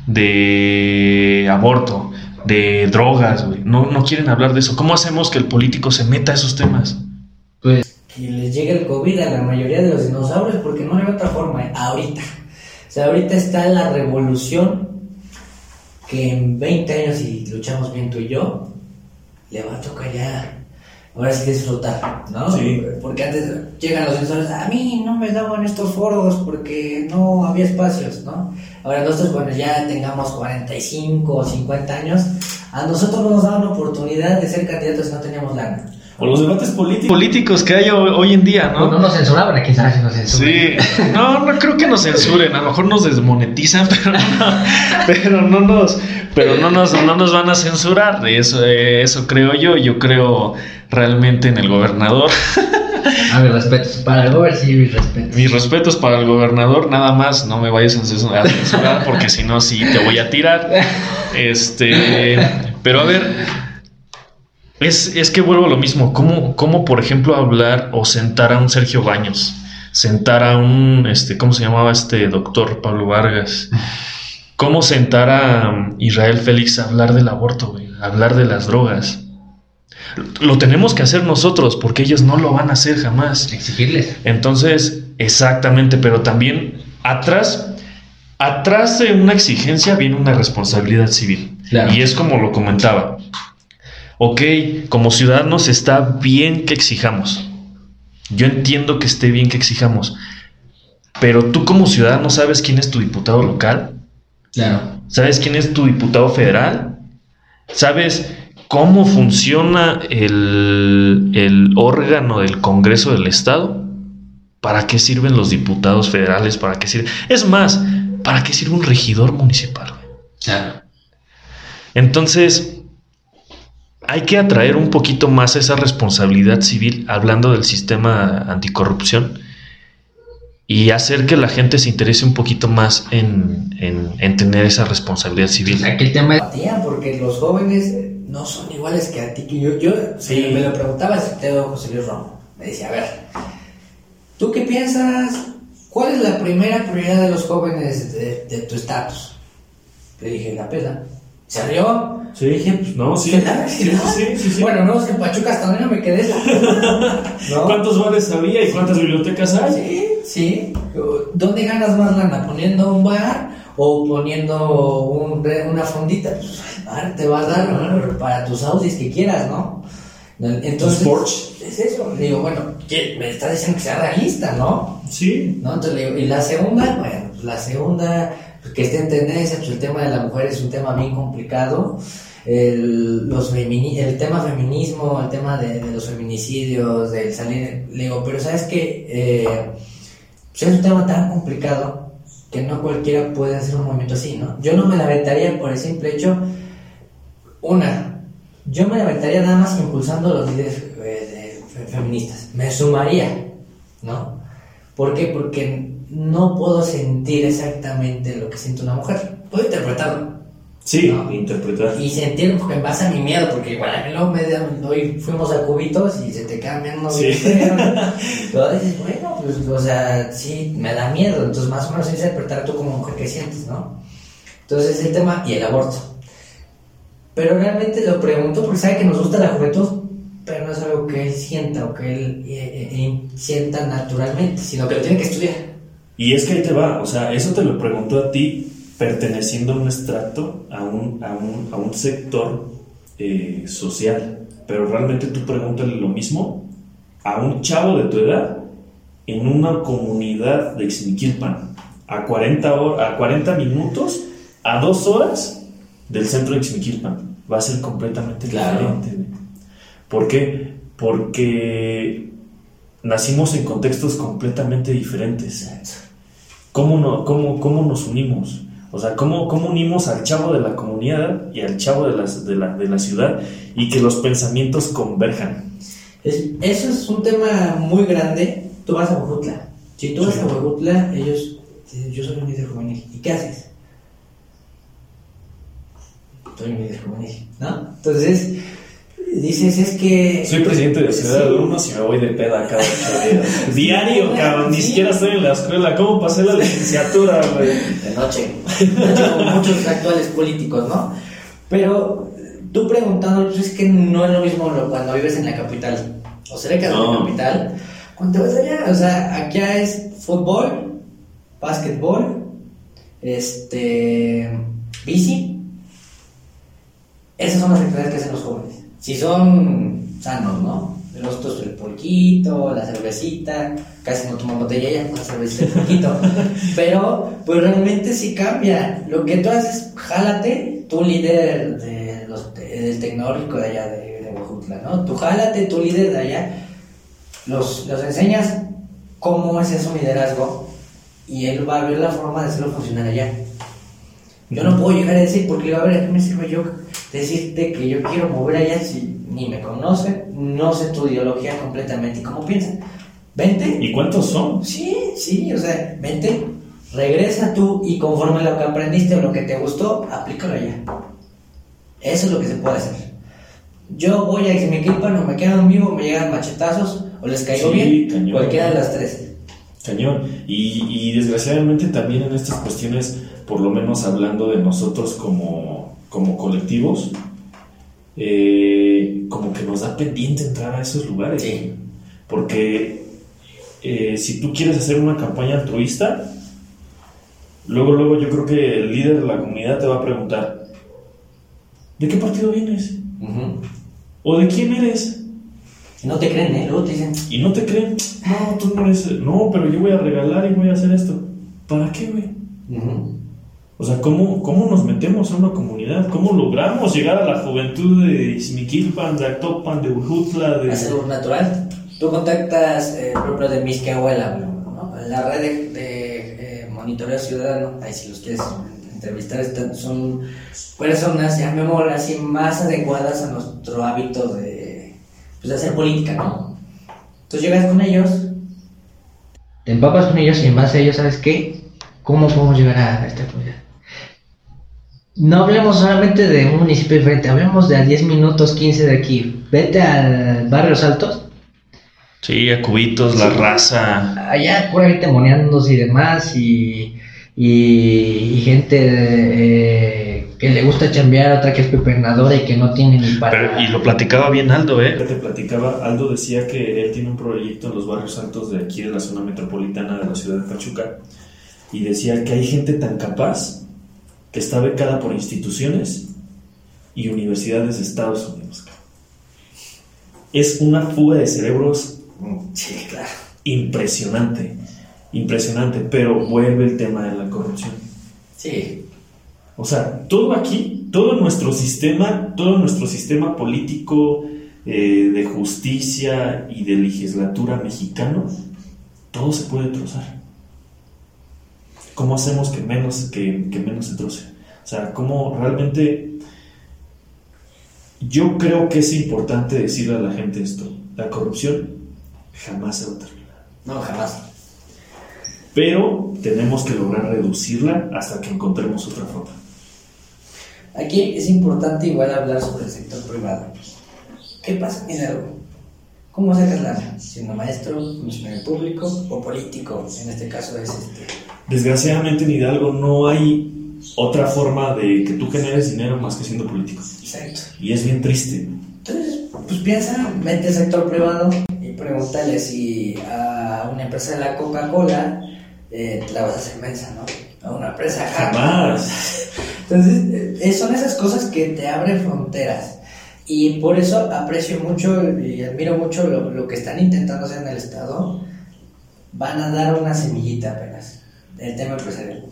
de aborto, de drogas, güey. No, no quieren hablar de eso. ¿Cómo hacemos que el político se meta a esos temas? Pues, que les llegue el COVID a la mayoría de los dinosaurios porque no hay otra forma, eh, ahorita. O sea, ahorita está la revolución que en 20 años, si luchamos bien tú y yo, le va a tocar ya. Ahora sí que disfrutar, ¿no? Sí. Porque antes llegan los dinosaurios, a mí no me daban estos foros porque no había espacios, ¿no? Ahora nosotros, bueno, ya tengamos 45 o 50 años, a nosotros no nos daban oportunidad de ser candidatos si no teníamos lana. O los debates políticos. Políticos que hay ho- hoy en día, no, ¿no? no nos censuraban, aquí sabe si nos censuran. Sí, no, no creo que nos censuren, a lo mejor nos desmonetizan, pero no, pero no nos, pero no nos, no nos van a censurar, eso, eso creo yo, yo creo realmente en el gobernador. A ver, respetos. Para el gober sí, mis respetos. Mis respetos para el gobernador, nada más, no me vayas a censu- a censurar porque si no, sí te voy a tirar. Este, pero a ver, es, es que vuelvo a lo mismo. ¿Cómo, ¿Cómo, por ejemplo, hablar o sentar a un Sergio Baños? Sentar a un, este, ¿cómo se llamaba este doctor Pablo Vargas? ¿Cómo sentar a Israel Félix a hablar del aborto, güey? A hablar de las drogas. Lo tenemos que hacer nosotros porque ellos no lo van a hacer jamás. Exigirles. Entonces, exactamente, pero también atrás, atrás de una exigencia viene una responsabilidad civil. Claro. Y es como lo comentaba. Ok, como ciudadanos está bien que exijamos. Yo entiendo que esté bien que exijamos. Pero tú como ciudadano sabes quién es tu diputado local, Claro. sabes quién es tu diputado federal, sabes cómo funciona el, el órgano del Congreso del Estado, para qué sirven los diputados federales, para qué sirve. Es más, para qué sirve un regidor municipal. Claro. Entonces, hay que atraer un poquito más esa responsabilidad civil, hablando del sistema anticorrupción, y hacer que la gente se interese un poquito más en, en- en tener esa responsabilidad civil. Aquí el tema es. Empatía, porque los jóvenes no son iguales que a ti. Que yo, yo Sí. me lo preguntaba el secretario José Luis Romo. Me decía, a ver, ¿tú qué piensas? ¿Cuál es la primera prioridad de los jóvenes de, de tu estatus? Le dije, la peda. ¿Se rió? Sí, dije, pues, no, sí. ¿qué tal? Sí, sí, sí, sí. Bueno, no, en Pachuca hasta ahora me quedé. ¿No? ¿Cuántos bares había y cuántas bibliotecas hay? Sí, sí. ¿Dónde ganas más lana? ¿Poniendo un bar o poniendo un- una fondita? Pues, bar te va a dar para tus Audis que quieras, ¿no? Entonces, Porsche. es eso. Le digo, bueno, ¿qué? me estás diciendo que sea realista, ¿no? Sí. ¿No? Entonces le digo, y la segunda, bueno, pues la segunda, pues, que esté en tendencia, pues el tema de la mujer es un tema bien complicado. El, los femini- el tema feminismo, el tema de, de los feminicidios, del salir, le digo, pero sabes que pues es un tema tan complicado que no cualquiera puede hacer un movimiento así, ¿no? Yo no me la por el simple hecho, una, yo me la aventaría nada más impulsando los líderes eh, feministas, me sumaría, ¿no? ¿Por qué? Porque no puedo sentir exactamente lo que siente una mujer. Puedo interpretarlo Sí, No. interpretar. y sentir porque en base a mi miedo, porque igual a mí luego me hoy fuimos a cubitos y se te quedan viendo Sí. Luego dices, bueno, pues, o sea, sí, me da miedo, entonces más o menos es interpretar tú como mujer que sientes, ¿no? Entonces el tema y el aborto. Pero realmente lo pregunto porque sabe que nos gusta la juventud, pero no es algo que él sienta o que él eh, eh, sienta naturalmente, sino que lo tiene que estudiar. Y es que ahí te va, o sea, eso te lo preguntó a ti perteneciendo a un estrato, a un, a un, a un sector eh, social, pero realmente tú pregúntale lo mismo a un chavo de tu edad en una comunidad de Ixmiquilpan, a 40, hor- a 40 minutos, a dos horas del centro de Ixmiquilpan. Va a ser completamente Claro. diferente. ¿Por qué? Porque nacimos en contextos completamente diferentes. ¿Cómo, no, cómo, cómo nos unimos? O sea, ¿cómo, ¿cómo unimos al chavo de la comunidad y al chavo de, las, de, la, de la ciudad y que los pensamientos converjan? Es- eso es un tema muy grande. Tú vas a Huejutla. Si tú vas a Huejutla, ellos Yo soy un líder juvenil. ¿Y qué haces? Soy un líder juvenil, ¿no? Entonces, dices, es que... Soy presidente de Ciudad de. Alumnos y me voy de peda cada ocho días. Diario, cabrón. Ni siquiera estoy en la escuela. ¿Cómo pasé la licenciatura, güey? de noche, de noche como muchos actuales políticos, ¿no? Pero tú preguntando, pues es que no es lo mismo cuando vives en la capital o cerca de No. la capital, cuando te vas allá, o sea, acá es fútbol, básquetbol, este, bici, esas son las actividades que hacen los jóvenes. Si son sanos, ¿no? Los otros el pulquito, la cervecita, casi no toman botella ya, la cervecita el pulquito. Pero, pues realmente sí cambia. Lo que tú haces, jálate, tú líder de los, de- del tecnológico de allá de, de ¿no? Tú jálate, tú líder de allá, los, los enseñas cómo es eso liderazgo y él va a ver la forma de hacerlo funcionar allá. Yo no puedo llegar a decir, porque a ver, ¿a qué me sirve yo decirte que yo quiero mover allá si ni me conoce, no sé tu ideología completamente y cómo piensas? Vente. ¿Y cuántos son? Sí, sí, o sea, vente, regresa tú y conforme lo que aprendiste o lo que te gustó, aplícalo allá. Eso es lo que se puede hacer. Yo voy a Xmiquilpan o me quedo en vivo, me llegan machetazos o les caigo Sí, bien, cañón. cualquiera de las tres. Cañón. Y, y desgraciadamente también en estas cuestiones, por lo menos hablando de nosotros como, como colectivos, eh, como que nos da pendiente entrar a esos lugares. Sí. Porque eh, si tú quieres hacer una campaña altruista, luego, luego yo creo que el líder de la comunidad te va a preguntar, ¿de qué partido vienes? ¿O de quién eres? No te creen, ¿eh? Luego te dicen, Y no te creen, no, tú no eres, no, pero yo voy a regalar y voy a hacer esto. ¿Para qué, güey? ujú. O sea, ¿cómo, ¿cómo nos metemos a una comunidad? ¿Cómo logramos llegar a la juventud de Izmiquilpan, de Actopan, de Ujutla, de... hacerlo natural. Tú contactas, eh, por ejemplo, de Misquehuela, ¿no? la red de, de, eh, monitoreo ciudadano, ahí si los quieres entrevistar, están- son personas, llamémoslo así, más adecuadas a nuestro hábito de, pues, de hacer política, ¿no? Entonces llegas con ellos, Te empapas con ellos y en base a ellos, ¿sabes qué? ¿Cómo podemos llegar a esta comunidad? No hablemos solamente de un municipio diferente, hablemos de a 10 minutos, 15 de aquí. Vete al Barrios Altos, Sí, a cubitos, la raza. allá pura gente moneándose y demás, y, y, y gente eh, que le gusta chambear, otra que es pepernadora y que no tiene ni para... Pero- y lo platicaba bien Aldo, ¿eh? que te platicaba, Aldo decía que él tiene un proyecto en los barrios altos de aquí de la zona metropolitana de la ciudad de Pachuca y decía que hay gente tan capaz que está becada por instituciones y universidades de Estados Unidos. Es una fuga de cerebros impresionante, impresionante, pero vuelve el tema de la corrupción. sí, O sea, todo aquí, todo nuestro sistema, todo nuestro sistema político eh, de justicia y de legislatura mexicano, todo se puede trozar. ¿Cómo hacemos que menos, que, que menos se troce? O sea, ¿cómo realmente... Yo creo que es importante decirle a la gente esto. La corrupción jamás se va a terminar. no, jamás. Pero tenemos que lograr reducirla hasta que encontremos otra forma. Aquí es importante igual hablar sobre el sector privado. ¿Qué pasa en Hidalgo? ¿Cómo sacas lana? ¿Siendo maestro, funcionario público o político? En este caso es este. Desgraciadamente en Hidalgo no hay otra forma de que tú generes dinero más que siendo político. Exacto. Y es bien triste. Entonces, pues piensa, vete al sector privado y pregúntale si a una empresa de la Coca-Cola eh, te la vas a hacer mensa, ¿no? A una empresa Jamás. Entonces, eh, son esas cosas que te abren fronteras. Y por eso aprecio mucho y admiro mucho lo, lo que están intentando hacer en el Estado. Van a dar una semillita apenas del tema empresarial.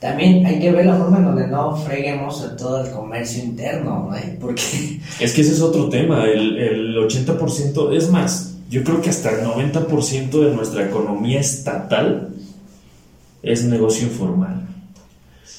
También hay que ver la forma en donde no freguemos a todo el comercio interno, ¿no? Porque Es que ese es otro tema. El, el 80%, es más, yo creo que hasta el 90% de nuestra economía estatal es negocio informal.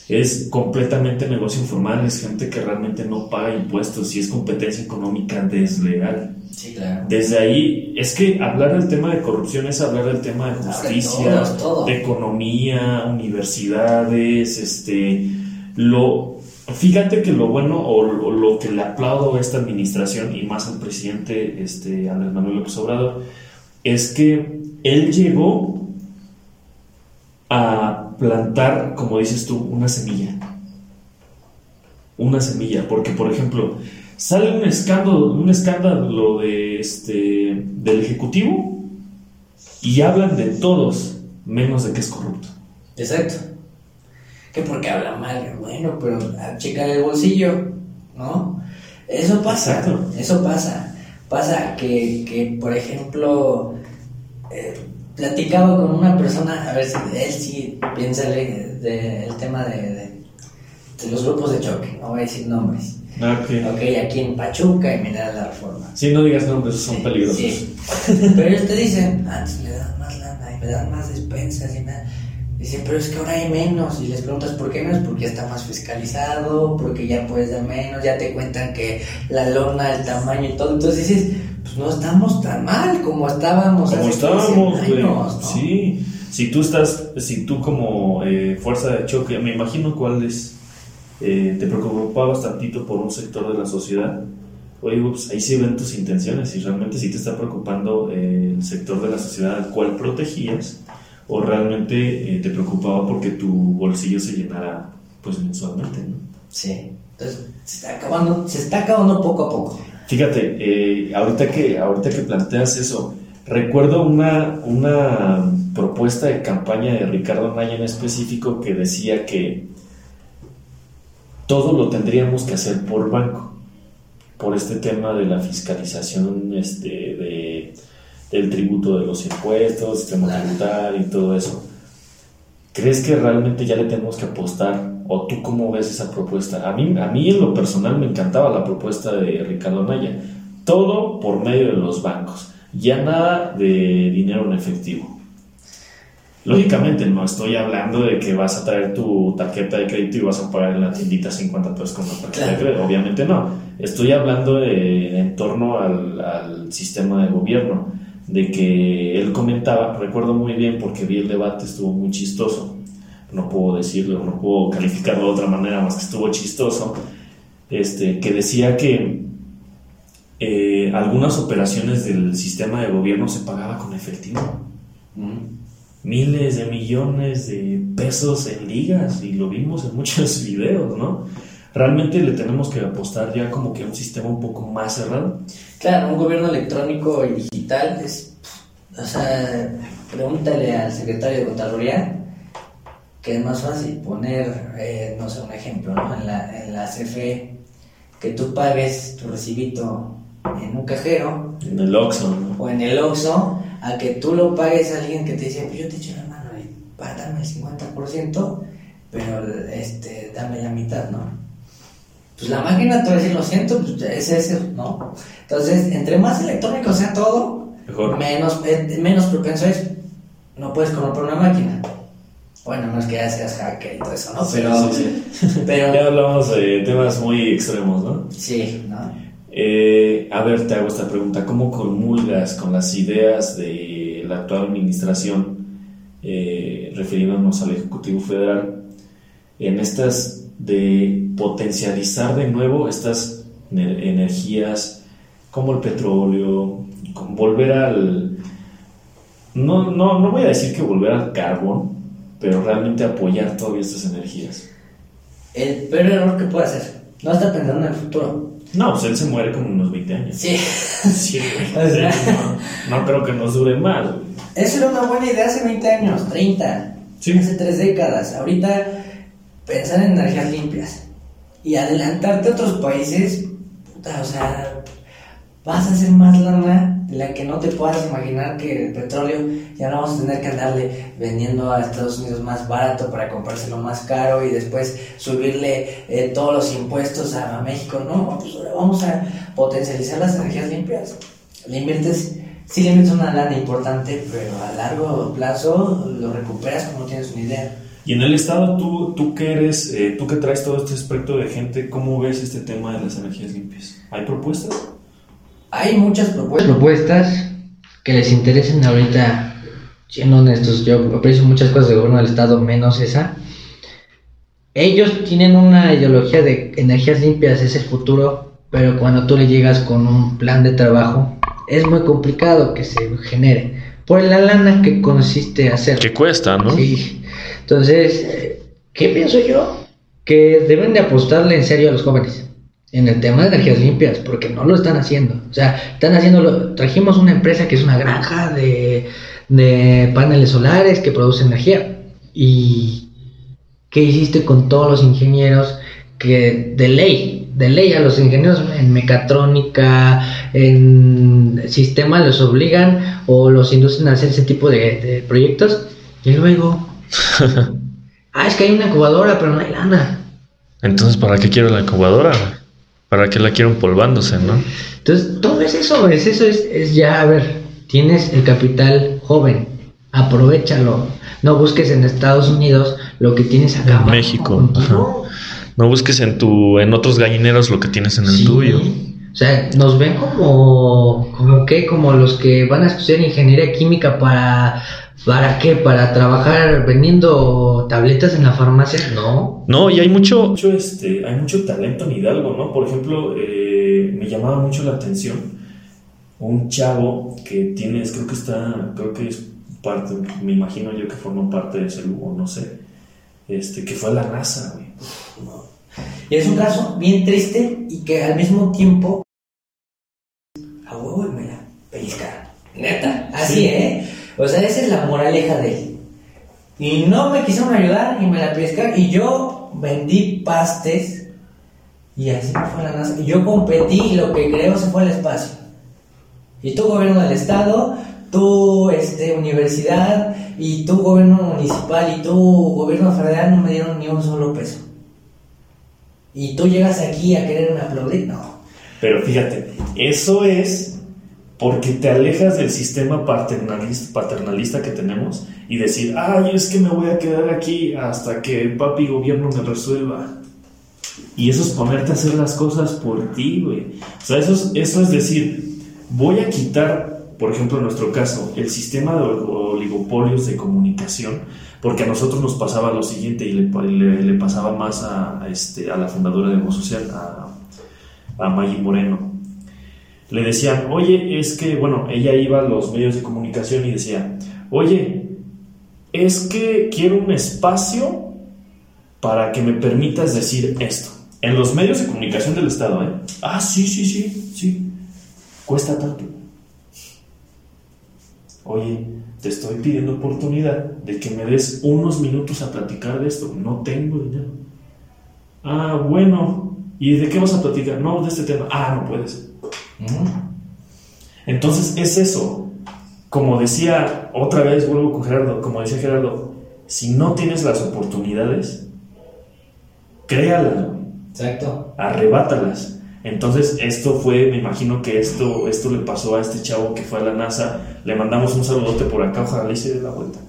Es completamente negocio informal, es gente que realmente no paga impuestos y es competencia económica desleal. Sí, claro. Desde ahí, es que hablar del tema de corrupción es hablar del tema de justicia, todo, todo. de economía, universidades, este, lo, fíjate que lo bueno o, o lo que le aplaudo a esta administración y más al presidente, este, Andrés Manuel López Obrador, es que él llegó a plantar, como dices tú, una semilla. Una semilla, porque por ejemplo, sale un escándalo, un escándalo de este del ejecutivo y hablan de todos, menos de que es corrupto. Exacto. Que porque habla mal, bueno, pero a checar el bolsillo, ¿no? Eso pasa, Exacto. eso pasa. Pasa que, que por ejemplo, eh, platicaba con una persona, a ver si él sí piensa del tema de, de- de los grupos de choque, no voy a decir nombres. Ok, aquí en Pachuca y Mineral de la Reforma. Si no digas nombres, son Sí, peligrosos. sí. Pero ellos te dicen, antes le dan más lana y me dan más despensas y nada. Dicen, pero es que ahora hay menos. Y les preguntas por qué menos, porque está más fiscalizado, porque ya puedes dar menos, ya te cuentan que la lona, el tamaño y todo. Entonces dices, pues no estamos tan mal como estábamos Como hace estábamos, 15 güey. años, ¿no? Sí. Si tú estás, si tú como eh, fuerza de choque, me imagino cuál es, eh, te preocupabas tantito por un sector de la sociedad. Oye, pues ahí sí ven tus intenciones y realmente sí te está preocupando eh, el sector de la sociedad al cual protegías o realmente eh, te preocupaba porque tu bolsillo se llenara pues mensualmente, ¿no? Sí. Entonces se está acabando, se está acabando poco a poco. Fíjate, eh, ahorita, que, ahorita que planteas eso, recuerdo una, una propuesta de campaña de Ricardo Naya en específico que decía que todo lo tendríamos que hacer por banco, por este tema de la fiscalización este, de, del tributo de los impuestos, sistema tributario y todo eso. ¿Crees que realmente ya le tenemos que apostar? ¿O tú cómo ves esa propuesta? A mí, a mí en lo personal me encantaba la propuesta de Ricardo Naya. Todo por medio de los bancos. Ya nada de dinero en efectivo. Lógicamente no estoy hablando de que vas a traer tu tarjeta de crédito y vas a pagar en la tiendita 50 pesos con la tarjeta de crédito. Obviamente no. Estoy hablando de, en torno al, al sistema de gobierno. De que él comentaba, recuerdo muy bien porque vi el debate, estuvo muy chistoso. No puedo decirlo, no puedo calificarlo de otra manera más que estuvo chistoso. Este, que decía que eh, algunas operaciones del sistema de gobierno se pagaba con efectivo miles de millones de pesos en ligas y lo vimos en muchos videos, ¿no? Realmente le tenemos que apostar ya como que a un sistema un poco más cerrado. Claro, un gobierno electrónico y digital es. O sea, pregúntale al secretario de Contraloría que es más fácil poner, eh, no sé, un ejemplo, ¿no? En la, en la CFE, que tú pagues tu recibito en un cajero En el Oxxo, ¿no? o en el Oxxo, a que tú lo pagues a alguien que te dice, pues yo te echo la mano y para darme el 50%, pero este, dame la mitad, ¿no? Pues la máquina te va a decir, lo siento, pues es eso, ¿no? Entonces, entre más electrónico sea todo, Mejor. menos, eh, menos propenso es. No puedes comprar una máquina. Bueno, no es que ya seas hacker y todo eso, ¿no? Sí, Pero, sí, sí. pero, Ya hablamos de temas muy extremos, ¿no? sí, ¿no? Eh, a ver, te hago esta pregunta. ¿Cómo comulgas con las ideas de la actual administración, eh, refiriéndonos al Ejecutivo Federal, en estas de potencializar de nuevo estas ne- energías como el petróleo, con volver al... No, no, no voy a decir que volver al carbón, pero realmente apoyar todavía estas energías. El peor error que puede hacer. No está pensando en el futuro. No, pues él se muere como unos 20 años. Sí. Sí, no, no creo que nos dure más. Eso era una buena idea hace 20 años, 30, Sí. hace 3 décadas. Ahorita pensar en energías limpias y adelantarte a otros países, puta, o sea, vas a hacer más lana de la que no te puedas imaginar que el petróleo ya no vamos a tener que andarle vendiendo a Estados Unidos más barato para comprárselo más caro y después subirle eh, todos los impuestos a, México. No, pues ahora vamos a potencializar las energías limpias. Le inviertes, sí le inviertes una lana importante, pero a largo plazo lo recuperas como tienes una idea. Y en el Estado, tú, tú que eres, eh, tú que traes todo este aspecto de gente, ¿cómo ves este tema de las energías limpias? ¿Hay propuestas? Hay muchas propuestas. propuestas que les interesen ahorita, siendo honestos, yo aprecio muchas cosas del gobierno del estado, menos esa. Ellos tienen una ideología de energías limpias, es el futuro, pero cuando tú le llegas con un plan de trabajo, es muy complicado que se genere. Por la lana que consiste hacer. Que cuesta, ¿no? Sí. Entonces, ¿qué pienso yo? Que deben de apostarle en serio a los jóvenes en el tema de energías limpias, porque no lo están haciendo. O sea, están haciendo, trajimos una empresa que es una granja de, de paneles solares que produce energía. ¿Y qué hiciste con todos los ingenieros que de ley, de ley a los ingenieros en mecatrónica, en sistemas los obligan o los inducen a hacer ese tipo de, de proyectos? Y luego, ah, es que hay una incubadora, pero no hay lana. Entonces, ¿para qué quiero la incubadora? ¿Para qué la quiero empolvándose, no? Entonces, todo es eso, es eso, es, es ya, a ver, tienes el capital joven, aprovechalo. No busques en Estados Unidos lo que tienes acá. En México. No busques en tu, en otros gallineros lo que tienes en el Sí. tuyo. O sea, nos ven como, como qué, como los que van a estudiar ingeniería química para, ¿para qué? Para trabajar vendiendo tabletas en la farmacia. No. No, y hay mucho. Mucho, este, hay mucho talento en Hidalgo, ¿no? Por ejemplo, eh, me llamaba mucho la atención un chavo que tienes, creo que está, creo que es parte, me imagino yo que formó parte de ese grupo, no sé, este, que fue a la NASA, güey. Y es un caso bien triste y que al mismo tiempo. A huevo y me la pellizcaron. Neta, así, Sí. ¿eh? O sea, esa es la moraleja de él. Y no me quisieron ayudar y me la pellizcaron. Y yo vendí pastes. Y así me fue la NASA. Y yo competí y lo que creo se fue al espacio. Y tú, gobierno del estado, tú, este, universidad, y tú, gobierno municipal, y tú, gobierno federal, no me dieron ni un solo peso. Y tú llegas aquí a quererme aplaudir, no. Pero fíjate, eso es porque te alejas del sistema paternalista, paternalista que tenemos y decir, ay, es que me voy a quedar aquí hasta que papi gobierno me resuelva. Y eso es ponerte a hacer las cosas por ti, güey. O sea, eso es, eso es decir, voy a quitar, por ejemplo, en nuestro caso, el sistema de oligopolios de comunicación, porque a nosotros nos pasaba lo siguiente y le, pasaba más a, a este, a la fundadora de Voz Social, a, a Maggie Moreno. Le decían, oye, es que, bueno, ella iba a los medios de comunicación y decía, oye, es que quiero un espacio para que me permitas decir esto. En los medios de comunicación del Estado, ¿eh? Ah, sí, sí, sí, sí. Cuesta tanto. Oye, te estoy pidiendo oportunidad de que me des unos minutos a platicar de esto. No tengo dinero. Ah, bueno. ¿Y de qué vas a platicar? No, de este tema. Ah, no puedes. Entonces es eso. Como decía otra vez, vuelvo con Gerardo, como decía Gerardo, si no tienes las oportunidades, créalas, Exacto. arrebátalas. Entonces esto fue, me imagino que esto, esto le pasó a este chavo que fue a la NASA. Le mandamos un saludote por acá, ojalá le se dé la vuelta.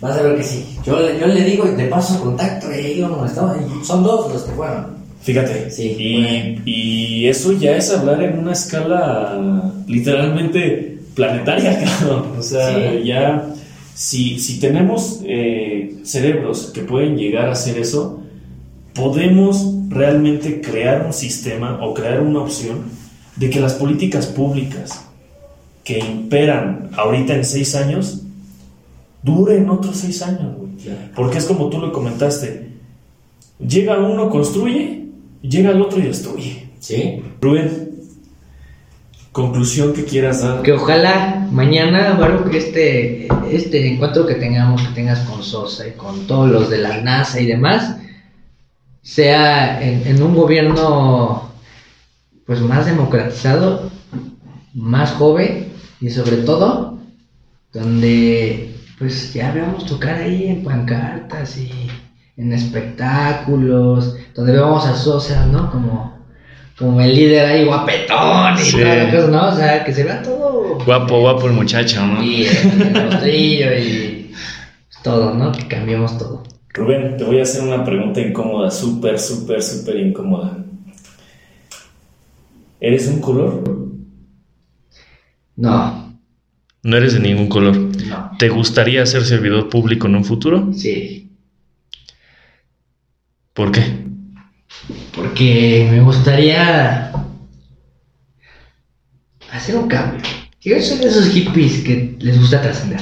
Vas a ver que sí. Yo, le- yo le digo y te paso contacto y molestaba. Y son dos los que fueron. Fíjate, Sí, y, bueno. y eso ya es hablar en una escala literalmente planetaria, cabrón. O sea, Sí. ya, si, si tenemos eh, cerebros que pueden llegar a hacer eso, podemos realmente crear un sistema o crear una opción de que las políticas públicas que imperan ahorita en seis años duren otros seis años, güey. Porque es como tú lo comentaste. Llega uno, construye, llega el otro y destruye. Sí. Rubén, conclusión que quieras dar. Que ojalá mañana, Baruch, este, este encuentro que tengamos, que tengas con Sosa y con todos los de la NASA y demás, sea en, en un gobierno pues más democratizado, más joven y sobre todo donde pues ya veamos tocar ahí en pancartas y en espectáculos, donde veamos a Sosa, ¿no? Como, como el líder ahí guapetón y Sí. toda la cosa, ¿no? O sea, que se vea todo Guapo, guapo el muchacho, ¿no? y el rostrillo y todo, ¿no? Que cambiemos todo. Rubén, te voy a hacer una pregunta incómoda, súper, súper, súper incómoda. ¿Eres un color? No, No eres de ningún color. no. ¿Te gustaría ser servidor público en un futuro? Sí. ¿Por qué? Porque me gustaría hacer un cambio. Yo soy de esos hippies que les gusta trascender.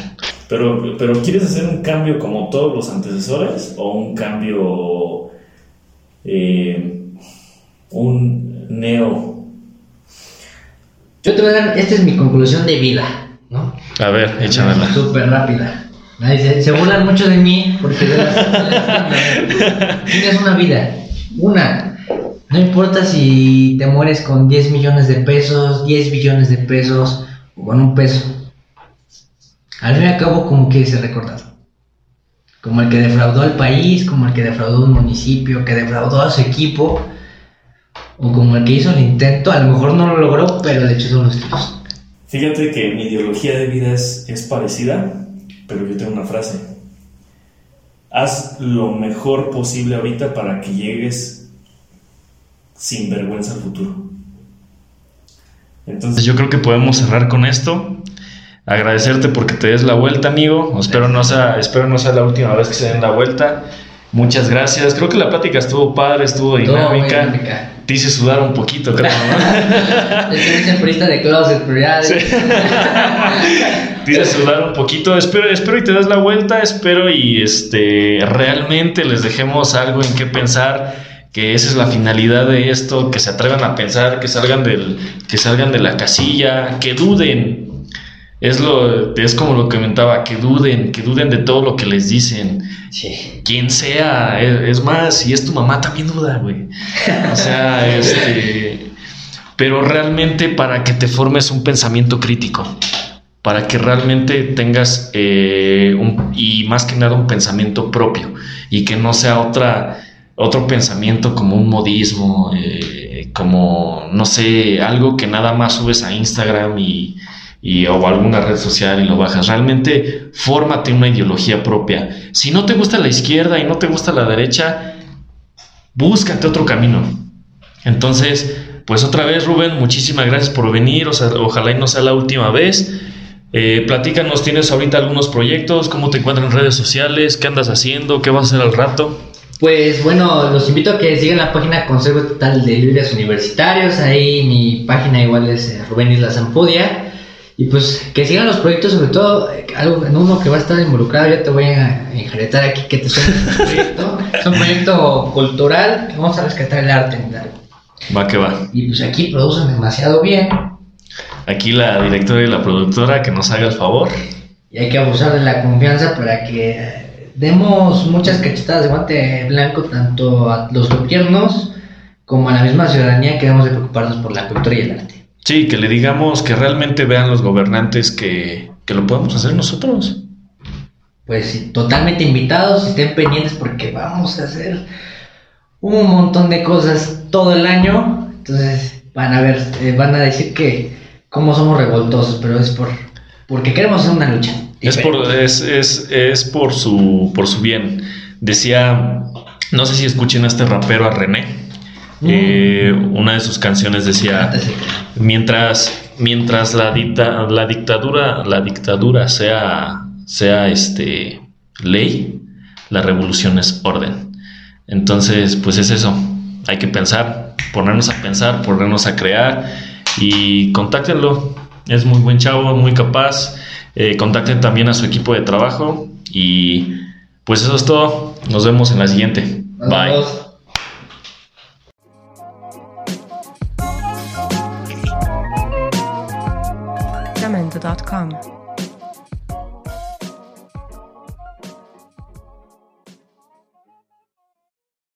Pero, pero ¿quieres hacer un cambio como todos los antecesores o un cambio, eh, un neo? Yo te voy a dar, esta es mi conclusión de vida, ¿no? A ver, échamela. Súper rápida. Nadie Se, se burlan mucho de mí porque de las- tienes una vida, una. No importa si te mueres con 10 millones de pesos, 10 billones de pesos con un peso. Al fin y al cabo, como que se recordado. Como el que defraudó al país, como el que defraudó un municipio, que defraudó a su equipo, o como el que hizo el intento, a lo mejor no lo logró, pero de hecho son los tiros. Fíjate que mi ideología de vida es, es parecida, pero yo tengo una frase. Haz lo mejor posible ahorita para que llegues sin vergüenza al futuro. Entonces, Yo creo que podemos cerrar con esto. Agradecerte porque te des la vuelta, amigo. Espero no sea, espero no sea la última vez que se den la vuelta. Muchas gracias. Creo que la plática estuvo padre, estuvo dinámica. dinámica. Te hice sudar un poquito, creo, ¿no? Estoy siempre de closet, pero ya. Sí. Te hice sudar un poquito. Espero, espero y te des la vuelta. Espero y este realmente les dejemos algo en qué pensar. Que esa es la finalidad de esto, que se atrevan a pensar, que salgan del, que salgan de la casilla, que duden. Es lo, es como lo que comentaba, que duden, que duden de todo lo que les dicen. Sí. Quien sea, es, es más, si es tu mamá también duda, güey. O sea, este. Pero realmente para que te formes un pensamiento crítico, para que realmente tengas eh, un- y más que nada un pensamiento propio y que no sea otra otro pensamiento como un modismo, eh, como no sé, algo que nada más subes a Instagram y, y- o alguna red social y lo bajas. Realmente fórmate una ideología propia. Si no te gusta la izquierda y no te gusta la derecha, búscate otro camino. Entonces, pues otra vez, Rubén, muchísimas gracias por venir. Ojalá y no sea la última vez. Eh, platícanos, ¿tienes ahorita algunos proyectos? ¿Cómo te encuentras en redes sociales? ¿Qué andas haciendo? ¿Qué vas a hacer al rato? Pues bueno, los invito a que sigan la página Consejo Total de Líderes Universitarios. Ahí mi página igual es eh, Rubén Isla Zampudia. Y pues que sigan los proyectos, sobre todo eh, algo en uno que va a estar involucrado. Ya te voy a enjaretar aquí que te suene este proyecto. Es un proyecto cultural que vamos a rescatar el arte en. Va que va. Y pues aquí producen demasiado bien. Aquí la directora y la productora que nos haga el favor. Y hay que abusar de la confianza para que eh, demos muchas cachetadas de guante blanco tanto a los gobiernos como a la misma ciudadanía que debemos de preocuparnos por la cultura y el arte. Sí, que le digamos que realmente vean los gobernantes que, que lo podemos hacer nosotros. Pues sí, totalmente invitados, estén pendientes porque vamos a hacer un montón de cosas todo el año. Entonces van a ver, eh, van a decir que cómo somos revoltosos, pero es por porque queremos hacer una lucha. Es por, es, es, es por, su, por su bien. Decía, no sé si escuchen a este rapero, a René. Eh, una de sus canciones decía, de- mientras, mientras la, dicta- la dictadura, la dictadura sea, sea este, ley, la revolución es orden. Entonces, pues es eso. Hay que pensar, ponernos a pensar, ponernos a crear y contáctenlo. Es muy buen chavo, muy capaz. Eh, contacten también a su equipo de trabajo y pues eso es todo. Nos vemos en la siguiente. Bye. Jamendo.com.